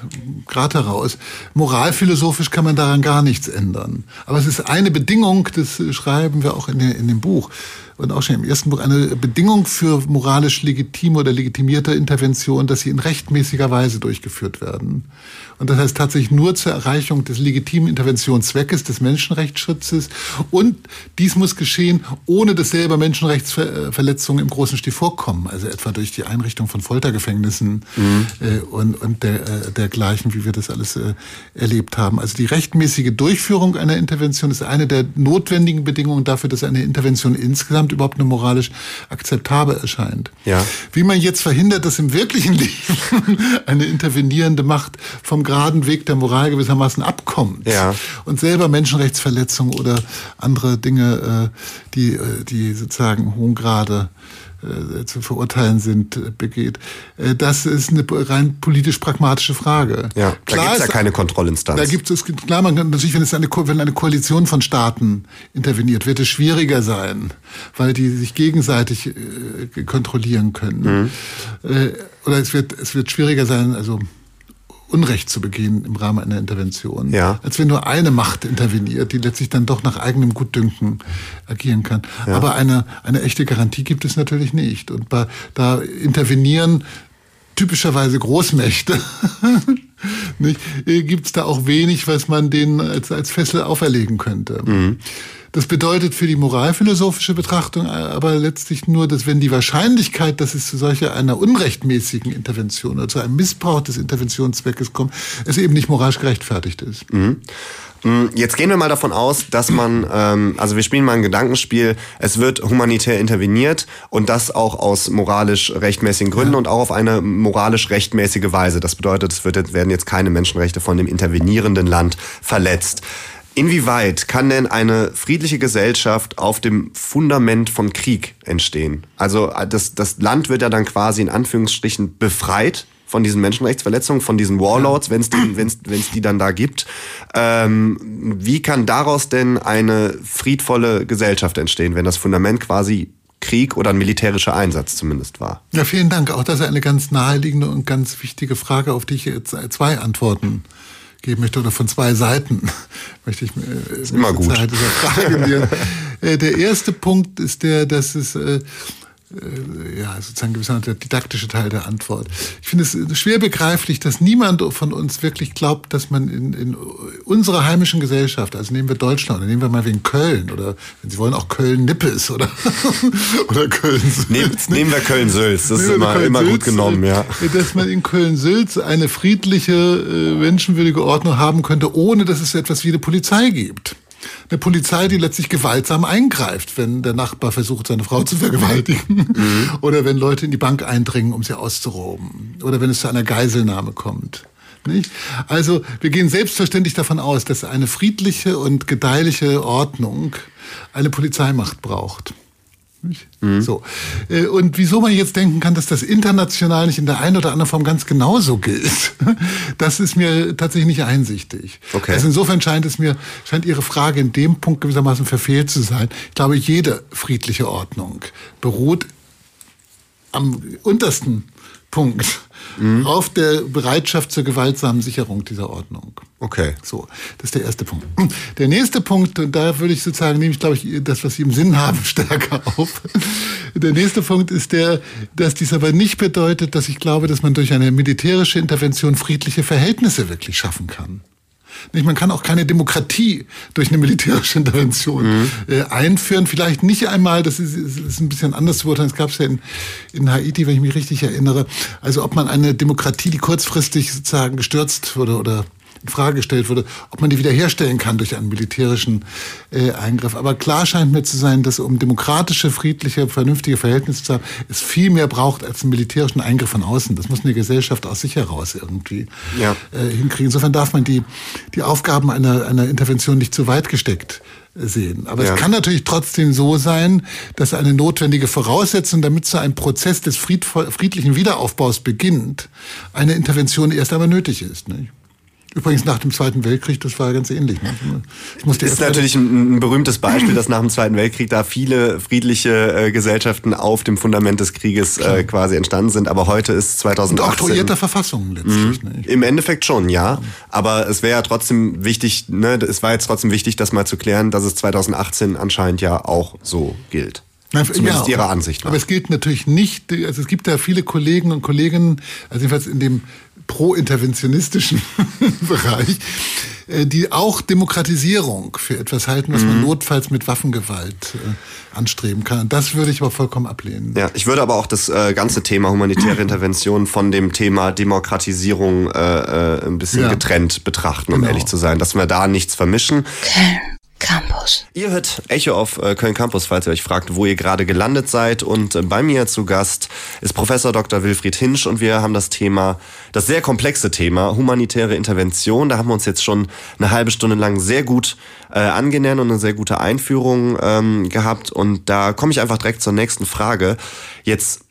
grad heraus. Moralphilosophisch kann man daran gar nichts ändern. Aber es ist eine Bedingung, das schreiben wir auch in, in dem Buch und auch schon im ersten Buch, eine Bedingung für moralisch legitime oder legitimierte Intervention, dass sie in rechtmäßiger Weise durchgeführt werden. Und das heißt tatsächlich nur zur Erreichung des legitimen Interventionszweckes des Menschenrechtsschutzes. Und dies muss geschehen, ohne dass selber Menschenrechtsverletzungen im großen Stil vorkommen. Also etwa durch die Einrichtung von Foltergefängnissen mhm. äh, und, und der, äh, dergleichen, wie wir das alles äh, erlebt haben. Also die rechtmäßige Durchführung einer Intervention ist eine der notwendigen Bedingungen dafür, dass eine Intervention insgesamt überhaupt eine moralisch akzeptabel erscheint. Ja. Wie man jetzt verhindert, dass im wirklichen Leben eine intervenierende Macht vom geraden Weg der Moral gewissermaßen abkommt ja. und selber Menschenrechtsverletzungen oder andere Dinge, äh, die, äh, die sozusagen hohen Grade äh, zu verurteilen sind, begeht. Das ist eine rein politisch-pragmatische Frage. Ja, da gibt es ja keine Kontrollinstanz. Da gibt es, klar, man kann natürlich, wenn es eine, wenn eine Koalition von Staaten interveniert, wird es schwieriger sein, weil die sich gegenseitig äh, kontrollieren können. Mhm. Äh, oder es wird, es wird schwieriger sein, also Unrecht zu begehen im Rahmen einer Intervention, ja. als wenn nur eine Macht interveniert, die letztlich dann doch nach eigenem Gutdünken agieren kann. Ja. Aber eine, eine echte Garantie gibt es natürlich nicht. Und bei, da intervenieren typischerweise Großmächte. nicht? Gibt es da auch wenig, was man denen als, als Fessel auferlegen könnte. Mhm. Das bedeutet für die moralphilosophische Betrachtung aber letztlich nur, dass wenn die Wahrscheinlichkeit, dass es zu solcher einer unrechtmäßigen Intervention oder zu einem Missbrauch des Interventionszweckes kommt, es eben nicht moralisch gerechtfertigt ist. Mhm. Mm, jetzt gehen wir mal davon aus, dass man, ähm, also wir spielen mal ein Gedankenspiel, es wird humanitär interveniert und das auch aus moralisch rechtmäßigen Gründen ja. und auch auf eine moralisch rechtmäßige Weise. Das bedeutet, es wird, werden jetzt keine Menschenrechte von dem intervenierenden Land verletzt. Inwieweit kann denn eine friedliche Gesellschaft auf dem Fundament von Krieg entstehen? Also äh, das, das Land wird ja dann quasi in Anführungsstrichen befreit von diesen Menschenrechtsverletzungen, von diesen Warlords, wenn es die, wenn's, wenn's die dann da gibt. Ähm, wie kann daraus denn eine friedvolle Gesellschaft entstehen, wenn das Fundament quasi Krieg oder ein militärischer Einsatz zumindest war? Ja, vielen Dank. Auch das ist eine ganz naheliegende und ganz wichtige Frage, auf die ich jetzt zwei Antworten geben möchte oder von zwei Seiten möchte ich mir äh, ist immer gut. Zeit dieser Frage äh, Der erste Punkt ist der, dass es äh, äh, ja, sozusagen gewissermaßen der didaktische Teil der Antwort. Ich finde es schwer begreiflich, dass niemand von uns wirklich glaubt, dass man in, in unserer heimischen Gesellschaft, also nehmen wir Deutschland, oder nehmen wir mal wegen Köln, oder wenn Sie wollen auch Köln-Nippes, oder, oder Köln-Sülz. Nehm, nehmen wir Köln-Sülz, das ist immer, immer gut genommen, ja. Dass man in Köln-Sülz eine friedliche, äh, menschenwürdige Ordnung haben könnte, ohne dass es etwas wie eine Polizei gibt eine Polizei, die letztlich gewaltsam eingreift, wenn der Nachbar versucht, seine Frau zu vergewaltigen. Mhm. Oder wenn Leute in die Bank eindringen, um sie auszuroben. Oder wenn es zu einer Geiselnahme kommt. Nicht? Also wir gehen selbstverständlich davon aus, dass eine friedliche und gedeihliche Ordnung eine Polizeimacht braucht. Mhm. So. Äh, und wieso man jetzt denken kann, dass das international nicht in der einen oder anderen Form ganz genauso gilt, das ist mir tatsächlich nicht einsichtig. Okay. Also insofern scheint es mir, scheint Ihre Frage in dem Punkt gewissermaßen verfehlt zu sein. Ich glaube, jede friedliche Ordnung beruht am untersten Punkt mhm. auf der Bereitschaft zur gewaltsamen Sicherung dieser Ordnung. Okay. So, das ist der erste Punkt. Der nächste Punkt, und da würde ich sozusagen, nehme ich glaube ich das, was Sie im Sinn haben, stärker auf. Der nächste Punkt ist der, dass dies aber nicht bedeutet, dass ich glaube, dass man durch eine militärische Intervention friedliche Verhältnisse wirklich schaffen kann. Nicht, man kann auch keine Demokratie durch eine militärische Intervention mhm. äh, einführen. Vielleicht nicht einmal, das ist, ist ein bisschen anders zu beurteilen. Es gab es ja in, in Haiti, wenn ich mich richtig erinnere. Also ob man eine Demokratie, die kurzfristig sozusagen gestürzt wurde oder in Frage gestellt wurde, ob man die wiederherstellen kann durch einen militärischen äh, Eingriff. Aber klar scheint mir zu sein, dass um demokratische, friedliche, vernünftige Verhältnisse zu haben, es viel mehr braucht als einen militärischen Eingriff von außen. Das muss eine Gesellschaft aus sich heraus irgendwie ja. äh, hinkriegen. Insofern darf man die, die Aufgaben einer, einer Intervention nicht zu weit gesteckt sehen. Aber Ja. es kann natürlich trotzdem so sein, dass eine notwendige Voraussetzung, damit so ein Prozess des friedlichen Wiederaufbaus beginnt, eine Intervention erst einmal nötig ist. Nicht? Übrigens nach dem Zweiten Weltkrieg, das war ganz ähnlich. Es musste ist natürlich ein, ein berühmtes Beispiel, dass nach dem Zweiten Weltkrieg da viele friedliche äh, Gesellschaften auf dem Fundament des Krieges äh, quasi entstanden sind. Aber heute ist und 2018... oktroyierter Verfassungen letztlich. Nicht? Im Endeffekt schon, ja. Aber es wäre ja trotzdem wichtig, ne, es war jetzt trotzdem wichtig, das mal zu klären, dass es 2018 anscheinend ja auch so gilt. Nein, Zumindest ja, Ihrer Ansicht nach. Aber es gilt natürlich nicht, also es gibt ja viele Kollegen und Kolleginnen, also jedenfalls in dem pro-interventionistischen Bereich, äh, die auch Demokratisierung für etwas halten, was Mhm. man notfalls mit Waffengewalt äh, anstreben kann. Das würde ich aber vollkommen ablehnen. Ja, ich würde aber auch das äh, ganze Thema humanitäre Intervention von dem Thema Demokratisierung äh, ein bisschen Ja. getrennt betrachten, um Genau. ehrlich zu sein, dass wir da nichts vermischen. Campus. Ihr hört Echo auf äh, Köln Campus, falls ihr euch fragt, wo ihr gerade gelandet seid. Und äh, bei mir zu Gast ist Professor Dr. Wilfried Hinsch und wir haben das Thema, das sehr komplexe Thema humanitäre Intervention. Da haben wir uns jetzt schon eine halbe Stunde lang sehr gut äh, angenähert und eine sehr gute Einführung ähm, gehabt. Und da komme ich einfach direkt zur nächsten Frage. Jetzt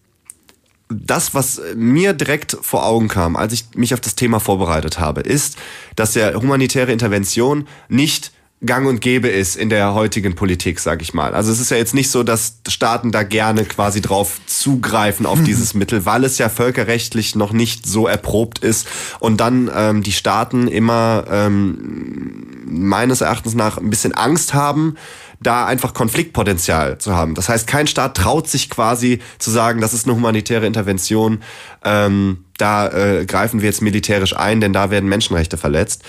das, was mir direkt vor Augen kam, als ich mich auf das Thema vorbereitet habe, ist, dass ja humanitäre Intervention nicht gang und gäbe ist in der heutigen Politik, sag ich mal. Also es ist ja jetzt nicht so, dass Staaten da gerne quasi drauf zugreifen auf dieses Mittel, weil es ja völkerrechtlich noch nicht so erprobt ist und dann ähm, die Staaten immer ähm, meines Erachtens nach ein bisschen Angst haben, da einfach Konfliktpotenzial zu haben. Das heißt, kein Staat traut sich quasi zu sagen, das ist eine humanitäre Intervention, ähm, da äh, greifen wir jetzt militärisch ein, denn da werden Menschenrechte verletzt.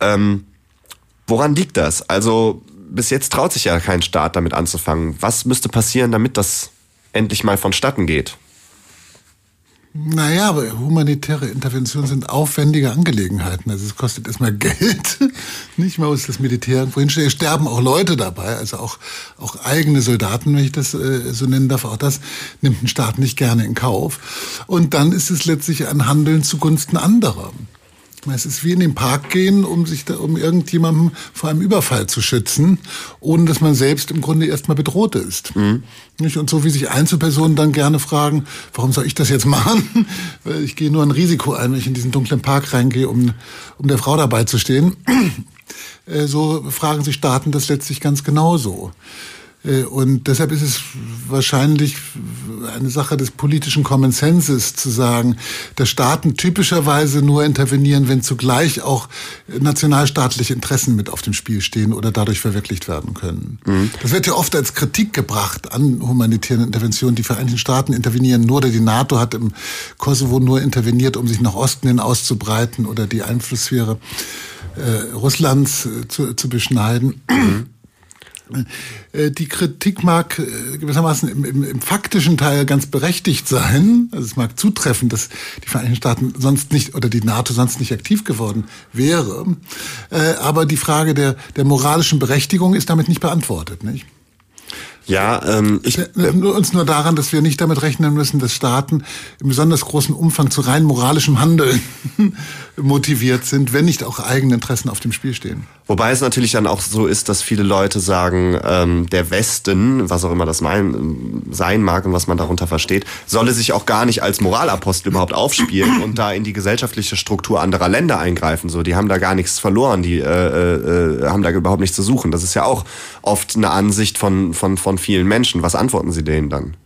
Ähm, woran liegt das? Also bis jetzt traut sich ja kein Staat damit anzufangen. Was müsste passieren, damit das endlich mal vonstatten geht? Naja, aber humanitäre Interventionen sind aufwendige Angelegenheiten. Also es kostet erstmal Geld. Nicht mal muss das Militär irgendwo. Es sterben auch Leute dabei, also auch, auch eigene Soldaten, wenn ich das äh, so nennen darf. Auch das nimmt ein Staat nicht gerne in Kauf. Und dann ist es letztlich ein Handeln zugunsten anderer. Ich meine, Es ist wie in den Park gehen, um sich da, um irgendjemandem vor einem Überfall zu schützen, ohne dass man selbst im Grunde erstmal bedroht ist. Nicht? Und so wie sich Einzelpersonen dann gerne fragen, warum soll ich das jetzt machen? Weil ich gehe nur ein Risiko ein, wenn ich in diesen dunklen Park reingehe, um, um der Frau dabei zu stehen. Äh, So fragen sich Staaten das letztlich ganz genauso. Äh, Und deshalb ist es wahrscheinlich eine Sache des politischen Common Senses zu sagen, dass Staaten typischerweise nur intervenieren, wenn zugleich auch nationalstaatliche Interessen mit auf dem Spiel stehen oder dadurch verwirklicht werden können. Das wird ja oft als Kritik gebracht an humanitären Interventionen. Die Vereinigten Staaten intervenieren nur oder die NATO hat im Kosovo nur interveniert, um sich nach Osten hin auszubreiten oder die Einflusssphäre äh, Russlands äh, zu, zu beschneiden. Äh, Die Kritik mag äh, gewissermaßen im, im, im faktischen Teil ganz berechtigt sein. Also es mag zutreffen, dass die Vereinigten Staaten sonst nicht oder die NATO sonst nicht aktiv geworden wäre. Äh, Aber die Frage der, der moralischen Berechtigung ist damit nicht beantwortet. Nicht? Ja, ähm, ich, Erinnern uns nur daran, dass wir nicht damit rechnen müssen, dass Staaten im besonders großen Umfang zu rein moralischem Handeln motiviert sind, wenn nicht auch eigene Interessen auf dem Spiel stehen. Wobei es natürlich dann auch so ist, dass viele Leute sagen, ähm, der Westen, was auch immer das mein, sein mag und was man darunter versteht, solle sich auch gar nicht als Moralapostel überhaupt aufspielen und da in die gesellschaftliche Struktur anderer Länder eingreifen. So, die haben da gar nichts verloren, die äh, äh, haben da überhaupt nichts zu suchen. Das ist ja auch oft eine Ansicht von von von vielen Menschen. Was antworten Sie denen dann?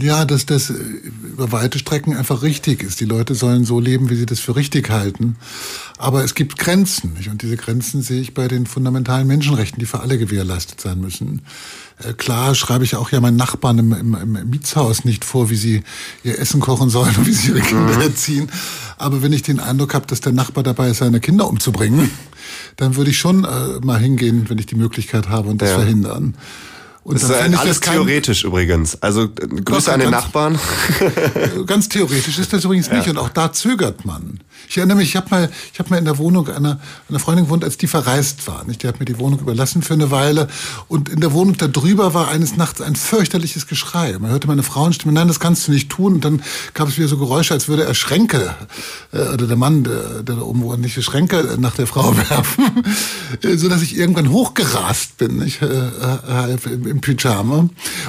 Ja, dass das äh, über weite Strecken einfach richtig ist. Die Leute sollen so leben, wie sie das für richtig halten. Aber es gibt Grenzen. Nicht? Und diese Grenzen sehe ich bei den fundamentalen Menschenrechten, die für alle gewährleistet sein müssen. Äh, Klar schreibe ich auch ja meinen Nachbarn im, im, im Mietshaus nicht vor, wie sie ihr Essen kochen sollen und wie sie ihre Kinder erziehen. Aber wenn ich den Eindruck habe, dass der Nachbar dabei ist, seine Kinder umzubringen, dann würde ich schon äh, mal hingehen, wenn ich die Möglichkeit habe und das Ja. verhindern. Und das ist ich alles das theoretisch übrigens. Also äh, Grüße an den ganz- Nachbarn. Ganz theoretisch ist das übrigens nicht und auch da zögert man. Ich erinnere mich, ich habe mal, ich habe mal in der Wohnung einer, einer Freundin gewohnt, als die verreist war. Nicht? Die hat mir die Wohnung überlassen für eine Weile und in der Wohnung da drüber war eines Nachts ein fürchterliches Geschrei. Man hörte meine Frauenstimme, nein, das kannst du nicht tun. Und dann gab es wieder so Geräusche, als würde er Schränke äh, oder der Mann, der, der da oben wohnt, nicht die Schränke nach der Frau werfen, äh, so dass ich irgendwann hochgerast bin, nicht? Äh, äh, im, im Pyjama.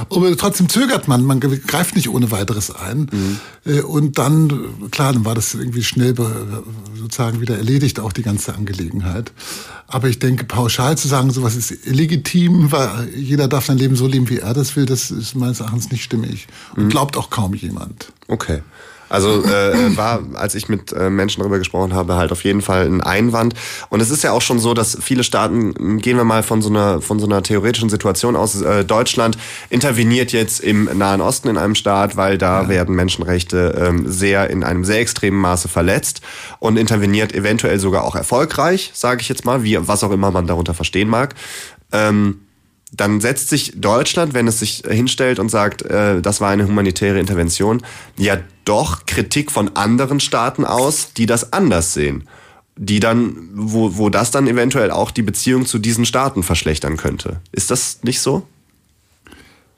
Aber trotzdem zögert man, man greift nicht ohne weiteres ein. Äh, Und dann, klar, dann war das irgendwie schnell sozusagen wieder erledigt, auch die ganze Angelegenheit. Aber ich denke, pauschal zu sagen, sowas ist illegitim, weil jeder darf sein Leben so leben, wie er das will, das ist meines Erachtens nicht stimmig. Und glaubt auch kaum jemand. Okay. Also äh, war, als ich mit äh, Menschen darüber gesprochen habe, halt auf jeden Fall ein Einwand. Und es ist ja auch schon so, dass viele Staaten, gehen wir mal von so einer von so einer theoretischen Situation aus, äh, Deutschland interveniert jetzt im Nahen Osten in einem Staat, weil da werden Menschenrechte ähm, sehr in einem sehr extremen Maße verletzt und interveniert eventuell sogar auch erfolgreich, sage ich jetzt mal, wie was auch immer man darunter verstehen mag. Ähm, dann setzt sich Deutschland, wenn es sich hinstellt und sagt, äh, das war eine humanitäre Intervention, ja doch Kritik von anderen Staaten aus, die das anders sehen. Die dann, wo, wo das dann eventuell auch die Beziehung zu diesen Staaten verschlechtern könnte. Ist das nicht so?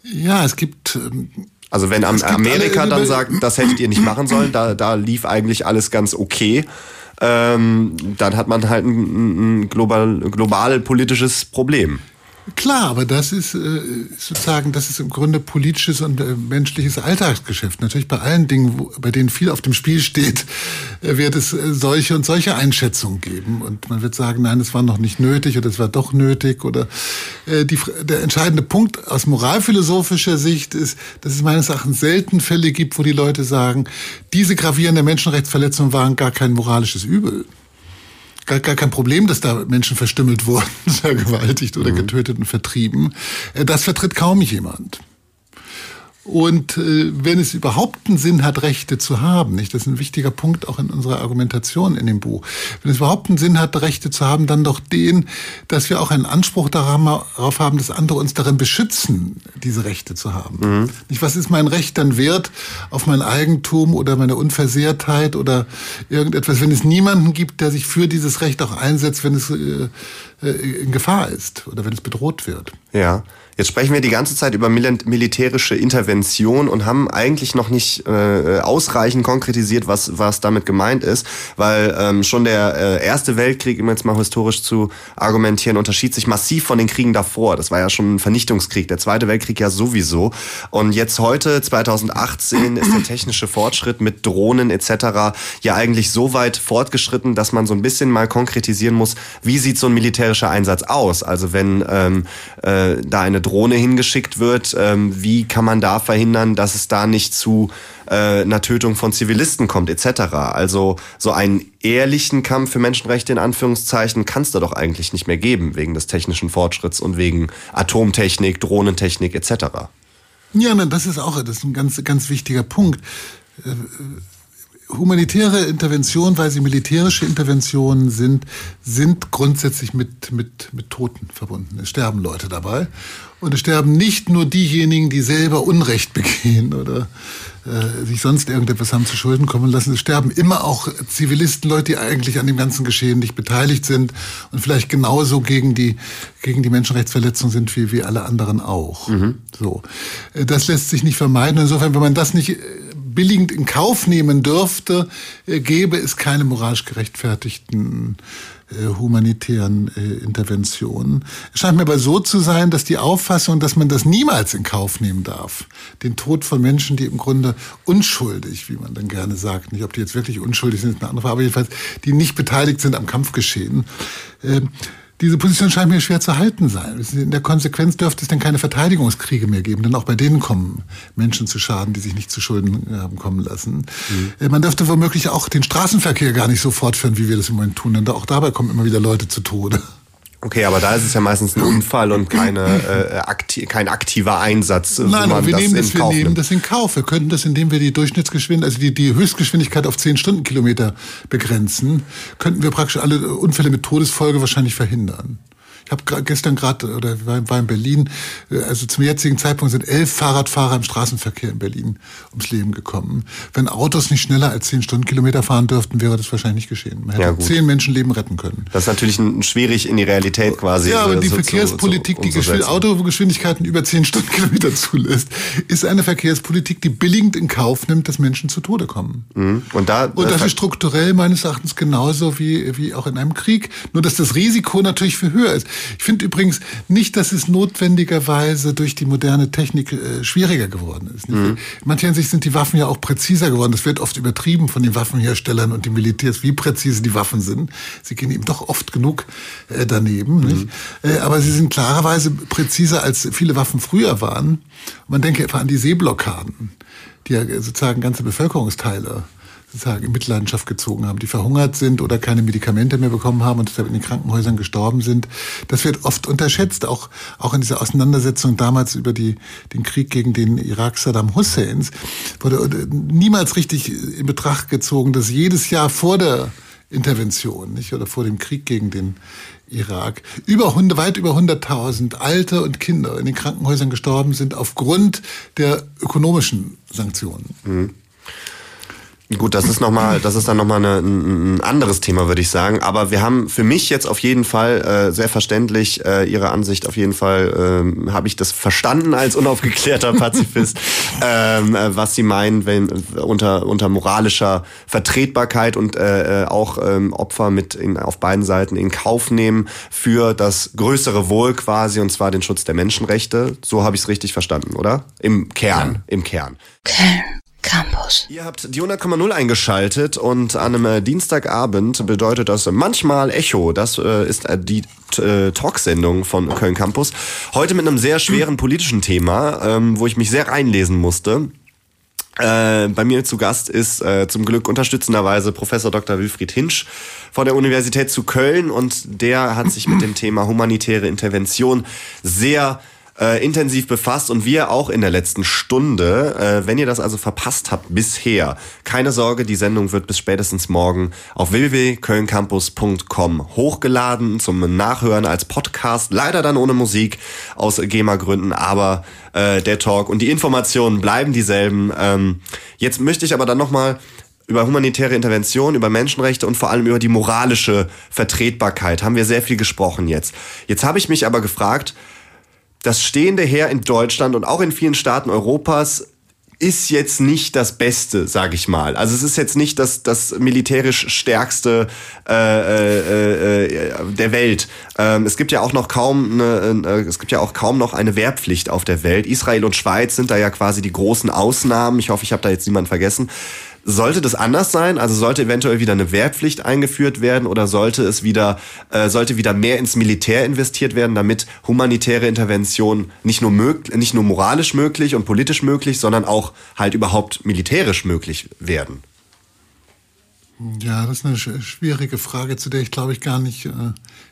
Ja, es gibt ähm, Also wenn Am Amerika dann sagt, das hättet ihr nicht machen sollen, da, da lief eigentlich alles ganz okay, ähm, dann hat man halt ein, ein global, global politisches Problem. Klar, aber das ist äh, sozusagen, das ist im Grunde politisches und äh, menschliches Alltagsgeschäft. Natürlich bei allen Dingen, wo, bei denen viel auf dem Spiel steht, äh, wird es äh, solche und solche Einschätzungen geben. Und man wird sagen, nein, es war noch nicht nötig oder es war doch nötig. Oder die, der entscheidende Punkt aus moralphilosophischer Sicht ist, dass es meines Erachtens selten Fälle gibt, wo die Leute sagen, diese gravierende Menschenrechtsverletzungen waren gar kein moralisches Übel gar, gar kein Problem, dass da Menschen verstümmelt wurden, vergewaltigt oder getötet und vertrieben. Äh, Das vertritt kaum jemand. Und äh, wenn es überhaupt einen Sinn hat, Rechte zu haben, nicht, das ist ein wichtiger Punkt auch in unserer Argumentation in dem Buch. Wenn es überhaupt einen Sinn hat, Rechte zu haben, dann doch den, dass wir auch einen Anspruch darauf haben, dass andere uns darin beschützen, diese Rechte zu haben. Nicht, was ist mein Recht dann wert auf mein Eigentum oder meine Unversehrtheit oder irgendetwas, wenn es niemanden gibt, der sich für dieses Recht auch einsetzt, wenn es äh, äh, in Gefahr ist oder wenn es bedroht wird. Ja. Jetzt sprechen wir die ganze Zeit über mil militärische Intervention und haben eigentlich noch nicht äh, ausreichend konkretisiert, was, was damit gemeint ist, weil ähm, schon der äh, Erste Weltkrieg, um jetzt mal historisch zu argumentieren, unterschied sich massiv von den Kriegen davor. Das war ja schon ein Vernichtungskrieg, der Zweite Weltkrieg ja sowieso. Und jetzt heute, 2018, ist der technische Fortschritt mit Drohnen etc. ja eigentlich so weit fortgeschritten, dass man so ein bisschen mal konkretisieren muss, wie sieht so ein militärischer Einsatz aus? Also wenn ähm, äh, da eine Drohne hingeschickt wird, ähm, wie kann man da verhindern, dass es da nicht zu äh, einer Tötung von Zivilisten kommt, etc. Also so einen ehrlichen Kampf für Menschenrechte in Anführungszeichen kann es da doch eigentlich nicht mehr geben, wegen des technischen Fortschritts und wegen Atomtechnik, Drohnentechnik etc. Ja, nein, das ist auch das ist ein ganz, ganz wichtiger Punkt. Humanitäre Interventionen, weil sie militärische Interventionen sind, sind grundsätzlich mit, mit, mit Toten verbunden. Es sterben Leute dabei. Und es sterben nicht nur diejenigen, die selber Unrecht begehen oder äh, sich sonst irgendetwas haben zu Schulden kommen lassen. Es sterben immer auch Zivilisten, Leute, die eigentlich an dem ganzen Geschehen nicht beteiligt sind und vielleicht genauso gegen die, gegen die Menschenrechtsverletzung sind wie, wie alle anderen auch. So. Äh, Das lässt sich nicht vermeiden. Insofern, wenn man das nicht äh, billigend in Kauf nehmen dürfte, äh, gäbe es keine moralisch gerechtfertigten äh, humanitären äh, Interventionen. Es scheint mir aber so zu sein, dass die Auffassung, dass man das niemals in Kauf nehmen darf, den Tod von Menschen, die im Grunde unschuldig, wie man dann gerne sagt, nicht ob die jetzt wirklich unschuldig sind, ist eine andere Frage, aber jedenfalls, die nicht beteiligt sind am Kampfgeschehen, diese Position scheint mir schwer zu halten sein. In der Konsequenz dürfte es dann keine Verteidigungskriege mehr geben, denn auch bei denen kommen Menschen zu Schaden, die sich nicht zu Schulden haben kommen lassen. Mhm. Man dürfte womöglich auch den Straßenverkehr gar nicht so fortführen, wie wir das im Moment tun, denn auch dabei kommen immer wieder Leute zu Tode. Okay, aber da ist es ja meistens ein Unfall und keine, äh, akti kein aktiver Einsatz. Nein, wo wir, nehmen das, wir Kauf nehmen nimmt. das in Kauf. Wir könnten das, indem wir die Durchschnittsgeschwindigkeit, also die, die Höchstgeschwindigkeit auf 10 Stundenkilometer begrenzen, könnten wir praktisch alle Unfälle mit Todesfolge wahrscheinlich verhindern. Ich habe gestern gerade oder war in Berlin, äh, also zum jetzigen Zeitpunkt sind elf Fahrradfahrer im Straßenverkehr in Berlin ums Leben gekommen. Wenn Autos nicht schneller als zehn Stundenkilometer fahren dürften, wäre das wahrscheinlich nicht geschehen. Man hätte ja, zehn Menschenleben retten können. Das ist natürlich ein, schwierig in die Realität quasi. Ja, aber die so, Verkehrspolitik, so, so, die Autogeschwindigkeiten über zehn Stundenkilometer zulässt, ist eine Verkehrspolitik, die billigend in Kauf nimmt, dass Menschen zu Tode kommen. Mhm. Und, da, Und das ist strukturell meines Erachtens genauso wie, wie auch in einem Krieg. Nur, dass das Risiko natürlich viel höher ist. Ich finde übrigens nicht, dass es notwendigerweise durch die moderne Technik äh, schwieriger geworden ist. Mhm. In mancher Hinsicht sind die Waffen ja auch präziser geworden. Das wird oft übertrieben von den Waffenherstellern und den Militärs, wie präzise die Waffen sind. Sie gehen eben doch oft genug äh, daneben. Mhm. Äh, aber sie sind klarerweise präziser, als viele Waffen früher waren. man denke etwa an die Seeblockaden, die ja sozusagen ganze Bevölkerungsteile sozusagen in Mitleidenschaft gezogen haben, die verhungert sind oder keine Medikamente mehr bekommen haben und deshalb in den Krankenhäusern gestorben sind. Das wird oft unterschätzt, auch, auch in dieser Auseinandersetzung damals über die, den Krieg gegen den Irak Saddam Husseins wurde niemals richtig in Betracht gezogen, dass jedes Jahr vor der Intervention, nicht, oder vor dem Krieg gegen den Irak, über weit über 100.000 Alte und Kinder in den Krankenhäusern gestorben sind aufgrund der ökonomischen Sanktionen. Mhm. Gut, das ist noch mal, das ist dann nochmal ein, ein anderes Thema, würde ich sagen. Aber wir haben für mich jetzt auf jeden Fall äh, sehr verständlich äh, Ihre Ansicht. Auf jeden Fall äh, habe ich das verstanden als unaufgeklärter Pazifist, ähm, äh, was Sie meinen, wenn unter unter moralischer Vertretbarkeit und äh, äh, auch ähm, Opfer mit in, auf beiden Seiten in Kauf nehmen für das größere Wohl quasi und zwar den Schutz der Menschenrechte. So habe ich es richtig verstanden, oder? Im Kern, ja. im Kern. Kern. Campus. Ihr habt die 100,0 eingeschaltet und an einem äh, Dienstagabend bedeutet das manchmal Echo. Das äh, ist äh, die äh, Talksendung von Köln Campus. Heute mit einem sehr schweren politischen Thema, ähm, wo ich mich sehr reinlesen musste. Äh, bei mir zu Gast ist äh, zum Glück unterstützenderweise Professor Dr. Wilfried Hinsch von der Universität zu Köln und der hat sich mit dem Thema humanitäre Intervention sehr äh, intensiv befasst und wir auch in der letzten Stunde. Äh, wenn ihr das also verpasst habt bisher, keine Sorge, die Sendung wird bis spätestens morgen auf www.kölncampus.com hochgeladen zum Nachhören als Podcast. Leider dann ohne Musik aus GEMA-Gründen, aber äh, der Talk und die Informationen bleiben dieselben. Ähm, jetzt möchte ich aber dann nochmal über humanitäre Intervention, über Menschenrechte und vor allem über die moralische Vertretbarkeit haben wir sehr viel gesprochen jetzt. Jetzt habe ich mich aber gefragt, das stehende Heer in Deutschland und auch in vielen Staaten Europas ist jetzt nicht das Beste, sage ich mal. Also es ist jetzt nicht das, das militärisch stärkste äh, äh, äh, der Welt. Ähm, es gibt ja auch noch kaum eine, äh, es gibt ja auch kaum noch eine Wehrpflicht auf der Welt. Israel und Schweiz sind da ja quasi die großen Ausnahmen. Ich hoffe, ich habe da jetzt niemanden vergessen. Sollte das anders sein? Also sollte eventuell wieder eine Wehrpflicht eingeführt werden oder sollte es wieder, äh, sollte wieder mehr ins Militär investiert werden, damit humanitäre Intervention nicht nur möglich, nicht nur moralisch möglich und politisch möglich, sondern auch halt überhaupt militärisch möglich werden? Ja, das ist eine schwierige Frage, zu der ich glaube ich gar nicht äh,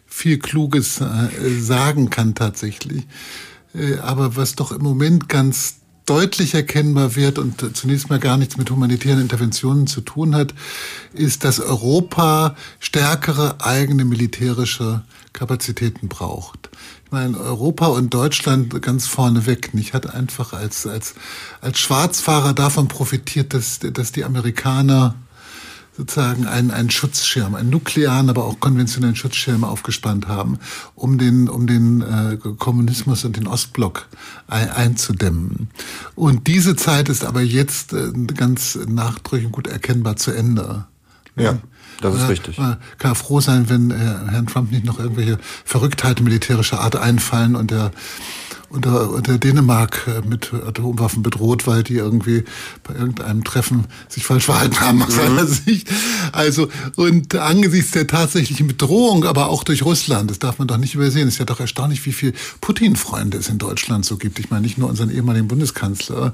viel Kluges äh, sagen kann tatsächlich. Äh, aber was doch im Moment ganz deutlich erkennbar wird und zunächst mal gar nichts mit humanitären Interventionen zu tun hat, ist, dass Europa stärkere eigene militärische Kapazitäten braucht. Ich meine, Europa und Deutschland ganz vorneweg nicht hat einfach als, als, als Schwarzfahrer davon profitiert, dass, dass die Amerikaner sozusagen einen, einen Schutzschirm, einen nuklearen, aber auch konventionellen Schutzschirm aufgespannt haben, um den, um den äh, Kommunismus und den Ostblock ein, einzudämmen. Und diese Zeit ist aber jetzt äh, ganz nachdrücklich gut erkennbar zu Ende. Ja. Das ist richtig. Man kann froh sein, wenn äh, Herrn Trump nicht noch irgendwelche Verrücktheiten militärischer Art einfallen und der unter, unter Dänemark äh, mit Atomwaffen bedroht, weil die irgendwie bei irgendeinem Treffen sich falsch verhalten haben aus seiner mhm. Sicht. Also, und angesichts der tatsächlichen Bedrohung, aber auch durch Russland, das darf man doch nicht übersehen, ist ja doch erstaunlich, wie viel Putin-Freunde es in Deutschland so gibt. Ich meine, nicht nur unseren ehemaligen Bundeskanzler,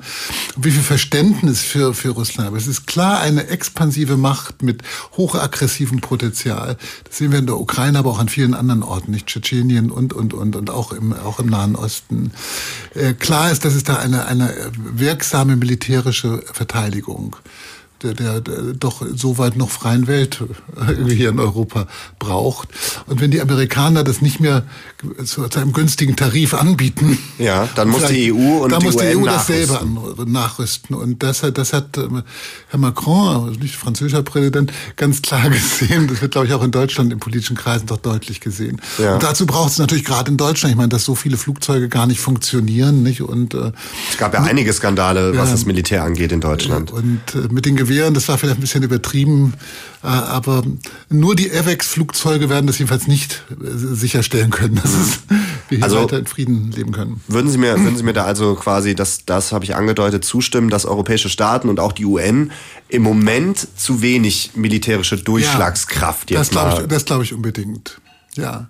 wie viel Verständnis für, für Russland. Aber es ist klar eine expansive Macht mit hochaggressivem Potenzial. Das sehen wir in der Ukraine, aber auch an vielen anderen Orten, nicht Tschetschenien und, und, und, und auch im, auch im Nahen Osten. Äh, klar ist, dass es da eine, eine wirksame militärische Verteidigung der, der, der doch so weit noch freien Welt äh, hier in Europa braucht. Und wenn die Amerikaner das nicht mehr zu, zu einem günstigen Tarif anbieten, ja, dann muss die EU und dann die muss die UN EU das selber nachrüsten. Und das hat, das hat ähm, Herr Macron, also nicht französischer Präsident, ganz klar gesehen. Das wird, glaube ich, auch in Deutschland in politischen Kreisen doch deutlich gesehen. Ja. Und dazu braucht es natürlich gerade in Deutschland, ich meine, dass so viele Flugzeuge gar nicht funktionieren, nicht? Und äh, Es gab ja einige Skandale, was Ja. das Militär angeht in Deutschland. und äh, mit den Gewehren, das war vielleicht ein bisschen übertrieben, äh, aber nur die AVEX-Flugzeuge werden das jedenfalls nicht äh, sicherstellen können, dass es, wir hier Also- weiter in Frieden leben können. Würden Sie mir, würden Sie mir da also quasi, das, das habe ich angedeutet, zustimmen, dass europäische Staaten und auch die UN im Moment zu wenig militärische Durchschlagskraft das jetzt glaube mal. ich, das glaube ich unbedingt. Ja.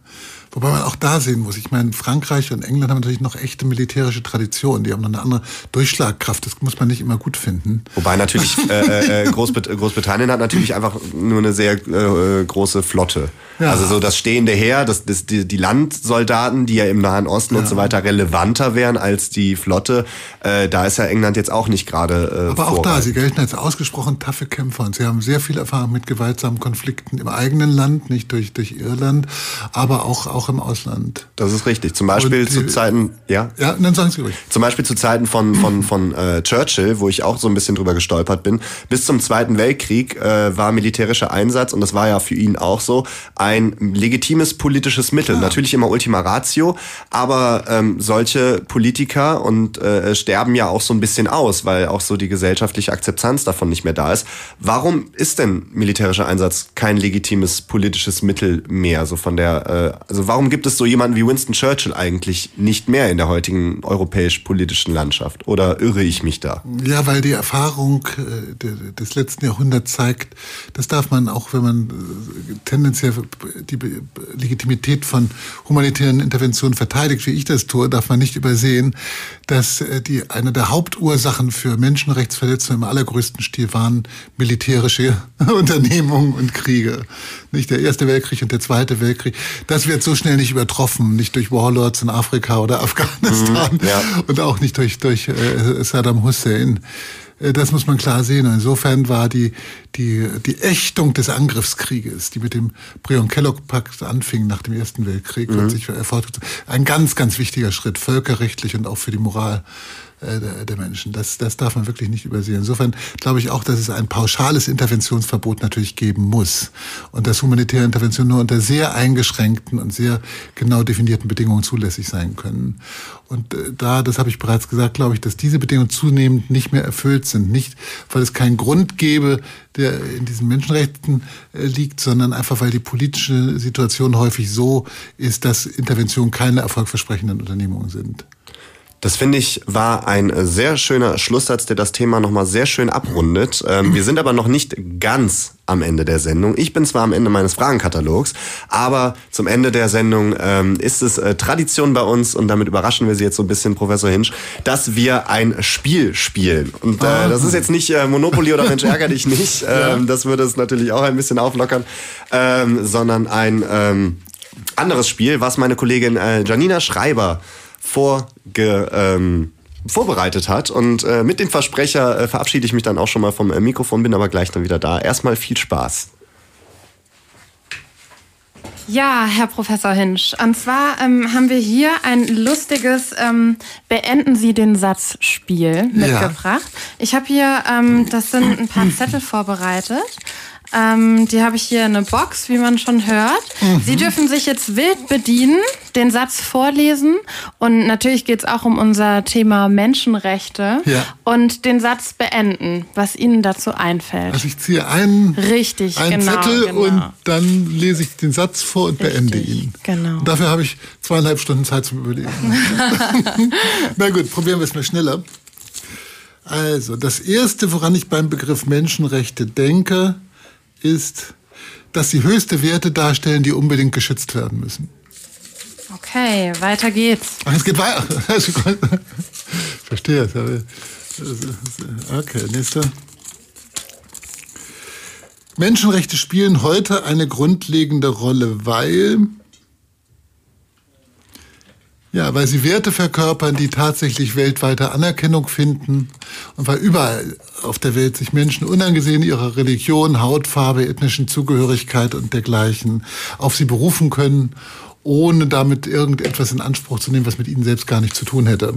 Wobei man auch da sehen muss, ich meine, Frankreich und England haben natürlich noch echte militärische Traditionen. Die haben noch eine andere Durchschlagkraft. Das muss man nicht immer gut finden. Wobei natürlich äh, äh, Großbrit Großbritannien hat natürlich einfach nur eine sehr äh, große Flotte. Ja. Also so das stehende Heer, das, das, die, die Landsoldaten, die ja im Nahen Osten und so weiter relevanter wären als die Flotte, äh, da ist ja England jetzt auch nicht gerade. Äh, Aber auch da, vorreitend. sie gelten als ausgesprochen taffe Kämpfer und sie haben sehr viel Erfahrung mit gewaltsamen Konflikten im eigenen Land, nicht durch, durch Irland, aber auch, auch im Ausland. Das ist richtig. Zum Beispiel die- zu Zeiten, ja. Ja, dann sagen Sie ruhig. Zum Beispiel zu Zeiten von, von, von äh, Churchill, wo ich auch so ein bisschen drüber gestolpert bin. Bis zum Zweiten Weltkrieg äh, war militärischer Einsatz, und das war ja für ihn auch so, ein legitimes politisches Mittel. Natürlich immer Ultima Ratio, aber ähm, solche Politiker und äh, sterben ja auch so ein bisschen aus, weil auch so die gesellschaftliche Akzeptanz davon nicht mehr da ist. Warum ist denn militärischer Einsatz kein legitimes politisches Mittel mehr? So von der, äh, also warum gibt es so jemanden wie Winston Churchill eigentlich nicht mehr in der heutigen europäisch-politischen Landschaft? Oder irre ich mich da? Ja, weil die Erfahrung äh, de- des letzten Jahrhunderts zeigt, das darf man auch, wenn man äh, tendenziell die Legitimität von humanitären Interventionen verteidigt, wie ich das tue, darf man nicht übersehen, dass äh, die eine der Hauptursachen für Menschenrechtsverletzungen im allergrößten Stil waren militärische Unternehmungen und Kriege. Nicht der Erste Weltkrieg und der Zweite Weltkrieg. Das wird so schnell nicht übertroffen, nicht durch Warlords in Afrika oder Afghanistan ja. und auch nicht durch, durch äh, Saddam Hussein. Äh, Das muss man klar sehen. Und insofern war die, die, die Ächtung des Angriffskrieges, die mit dem Brion-Kellogg-Pakt anfing nach dem Ersten Weltkrieg und sich erfolgte, ein ganz, ganz wichtiger Schritt, völkerrechtlich und auch für die Moral äh, der, Menschen. Das, das darf man wirklich nicht übersehen. Insofern glaube ich auch, dass es ein pauschales Interventionsverbot natürlich geben muss und dass humanitäre Interventionen nur unter sehr eingeschränkten und sehr genau definierten Bedingungen zulässig sein können. Und äh, da, das habe ich bereits gesagt, glaube ich, dass diese Bedingungen zunehmend nicht mehr erfüllt sind. Nicht, weil es keinen Grund gäbe, der in diesen Menschenrechten äh, liegt, sondern einfach, weil die politische Situation häufig so ist, dass Interventionen keine erfolgversprechenden Unternehmungen sind. Das finde ich war ein sehr schöner Schlusssatz, der das Thema nochmal sehr schön abrundet. Ähm, wir sind aber noch nicht ganz am Ende der Sendung. Ich bin zwar am Ende meines Fragenkatalogs, aber zum Ende der Sendung ähm, ist es äh, Tradition bei uns und damit überraschen wir Sie jetzt so ein bisschen, Professor Hinsch, dass wir ein Spiel spielen. Und äh, das ist jetzt nicht äh, Monopoly oder Mensch ärger dich nicht. Ähm, Das würde es natürlich auch ein bisschen auflockern, ähm, sondern ein ähm, anderes Spiel, was meine Kollegin äh, Janina Schreiber vorge, ähm, vorbereitet hat. Und äh, mit dem Versprecher äh, verabschiede ich mich dann auch schon mal vom äh, Mikrofon, bin aber gleich dann wieder da. Erstmal viel Spaß. Ja, Herr Professor Hinsch. Und zwar ähm, haben wir hier ein lustiges ähm, Beenden Sie den Satz Spiel mitgebracht. Ich habe hier, ähm, das sind ein paar Zettel vorbereitet. Ähm, die habe ich hier in eine Box, wie man schon hört. Sie dürfen sich jetzt wild bedienen, den Satz vorlesen. Und natürlich geht es auch um unser Thema Menschenrechte. Ja. Und den Satz beenden, was Ihnen dazu einfällt. Also ich ziehe einen, Richtig, einen genau, Zettel genau. und dann lese ich den Satz vor und beende Richtig, ihn. genau. Und dafür habe ich zweieinhalb Stunden Zeit zum Überlegen. Na gut, probieren wir es mal schneller. Also, das Erste, woran ich beim Begriff Menschenrechte denke, ist, dass sie höchste Werte darstellen, die unbedingt geschützt werden müssen. Okay, weiter geht's. Ach, es geht weiter. Ich verstehe Okay, nächster. Menschenrechte spielen heute eine grundlegende Rolle, weil Ja, weil sie Werte verkörpern, die tatsächlich weltweite Anerkennung finden und weil überall auf der Welt sich Menschen unangesehen ihrer Religion, Hautfarbe, ethnischen Zugehörigkeit und dergleichen auf sie berufen können, ohne damit irgendetwas in Anspruch zu nehmen, was mit ihnen selbst gar nichts zu tun hätte.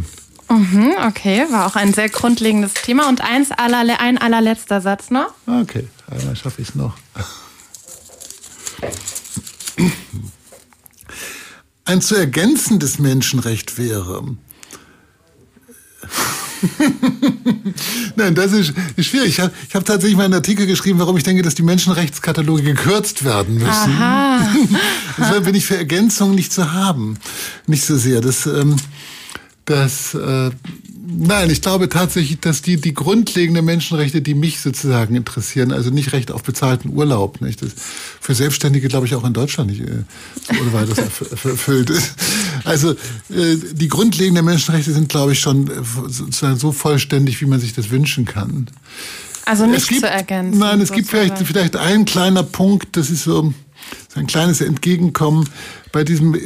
Mhm, okay, war auch ein sehr grundlegendes Thema. Und eins allerle ein allerletzter Satz noch. Okay, einmal schaffe ich es noch. Ein zu ergänzendes Menschenrecht wäre. Nein, das ist, schwierig. Ich habe hab tatsächlich mal einen Artikel geschrieben, warum ich denke, dass die Menschenrechtskataloge gekürzt werden müssen. Aha. Deshalb bin ich für Ergänzungen nicht zu haben. Nicht so sehr. Das, ähm, das äh, Nein, ich glaube tatsächlich, dass die, die grundlegenden Menschenrechte, die mich sozusagen interessieren, also nicht Recht auf bezahlten Urlaub, nicht? Das für Selbstständige, glaube ich, auch in Deutschland nicht äh, so weit das erfüllt ist. Also äh, die grundlegenden Menschenrechte sind, glaube ich, schon sozusagen so vollständig, wie man sich das wünschen kann. Also nicht gibt, zu ergänzen. Nein, es gibt vielleicht, vielleicht einen kleiner Punkt, das ist so ein kleines Entgegenkommen bei diesem äh,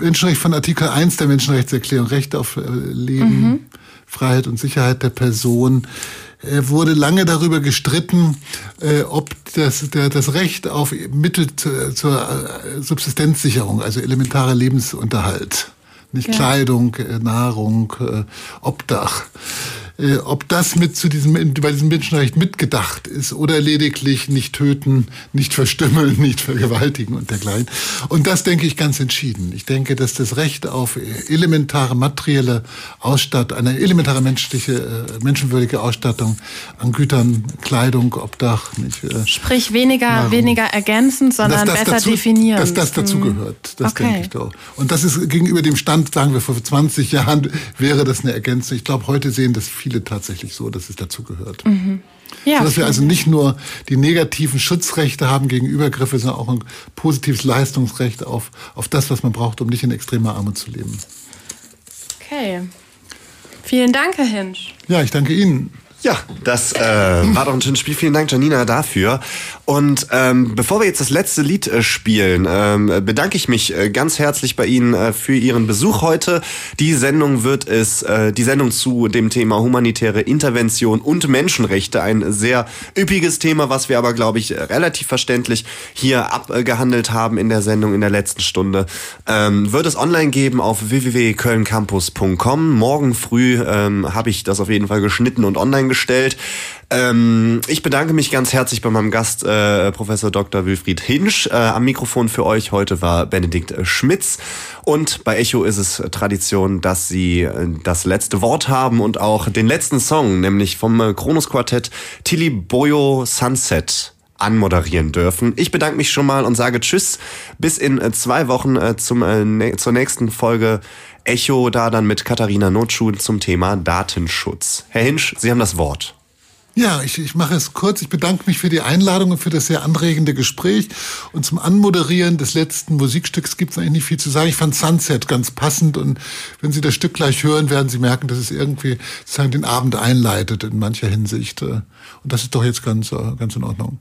Menschenrecht von Artikel 1 der Menschenrechtserklärung, Recht auf äh, Leben. Mhm Freiheit und Sicherheit der Person äh, wurde lange darüber gestritten, ob das, der, das Recht auf Mittel zur Subsistenzsicherung, also elementare Lebensunterhalt, nicht ja. Kleidung, Nahrung, Obdach, äh, ob das mit zu diesem, bei diesem Menschenrecht mitgedacht ist oder lediglich nicht töten, nicht verstümmeln, nicht vergewaltigen und dergleichen. Und das denke ich ganz entschieden. Ich denke, dass das Recht auf elementare materielle Ausstattung, eine elementare menschliche, äh, menschenwürdige Ausstattung an Gütern, Kleidung, Obdach, nicht. Äh, Sprich weniger, weniger ergänzend, sondern besser dazu, definieren. Dass das dazu mhm. gehört. Das okay. denke ich doch. Und das ist gegenüber dem Stand, sagen wir vor 20 Jahren, wäre das eine Ergänzung. Ich glaube, heute sehen das viele tatsächlich so, dass es dazugehört. Mhm. Ja, so dass wir also nicht nur die negativen Schutzrechte haben gegen Übergriffe, sondern auch ein positives Leistungsrecht auf, auf das, was man braucht, um nicht in extremer Armut zu leben. Okay. Vielen Dank, Herr Hinsch. Ja, ich danke Ihnen. Ja, das äh, war doch ein schönes Spiel. Vielen Dank, Janina, dafür. Und ähm, bevor wir jetzt das letzte Lied äh, spielen, ähm, bedanke ich mich äh, ganz herzlich bei Ihnen äh, für Ihren Besuch heute. Die Sendung wird es, äh, die Sendung zu dem Thema humanitäre Intervention und Menschenrechte, ein sehr üppiges Thema, was wir aber, glaube ich, relativ verständlich hier abgehandelt haben in der Sendung in der letzten Stunde, ähm, wird es online geben auf www.kölncampus.com. Morgen früh ähm, habe ich das auf jeden Fall geschnitten und online gestellt. Ähm, ich bedanke mich ganz herzlich bei meinem Gast, äh, Professor Dr. Wilfried Hinsch. Äh, am Mikrofon für euch heute war Benedikt Schmitz. Und bei Echo ist es Tradition, dass sie äh, das letzte Wort haben und auch den letzten Song, nämlich vom äh, Kronos Quartett Tilly Boyo Sunset anmoderieren dürfen. Ich bedanke mich schon mal und sage Tschüss bis in äh, zwei Wochen äh, zum, äh, zur nächsten Folge Echo da dann mit Katharina Notschuh zum Thema Datenschutz. Herr Hinsch, Sie haben das Wort. Ja, ich, ich mache es kurz. Ich bedanke mich für die Einladung und für das sehr anregende Gespräch. Und zum Anmoderieren des letzten Musikstücks gibt es eigentlich nicht viel zu sagen. Ich fand Sunset ganz passend und wenn Sie das Stück gleich hören, werden Sie merken, dass es irgendwie sozusagen den Abend einleitet in mancher Hinsicht. Und das ist doch jetzt ganz, äh, ganz in Ordnung.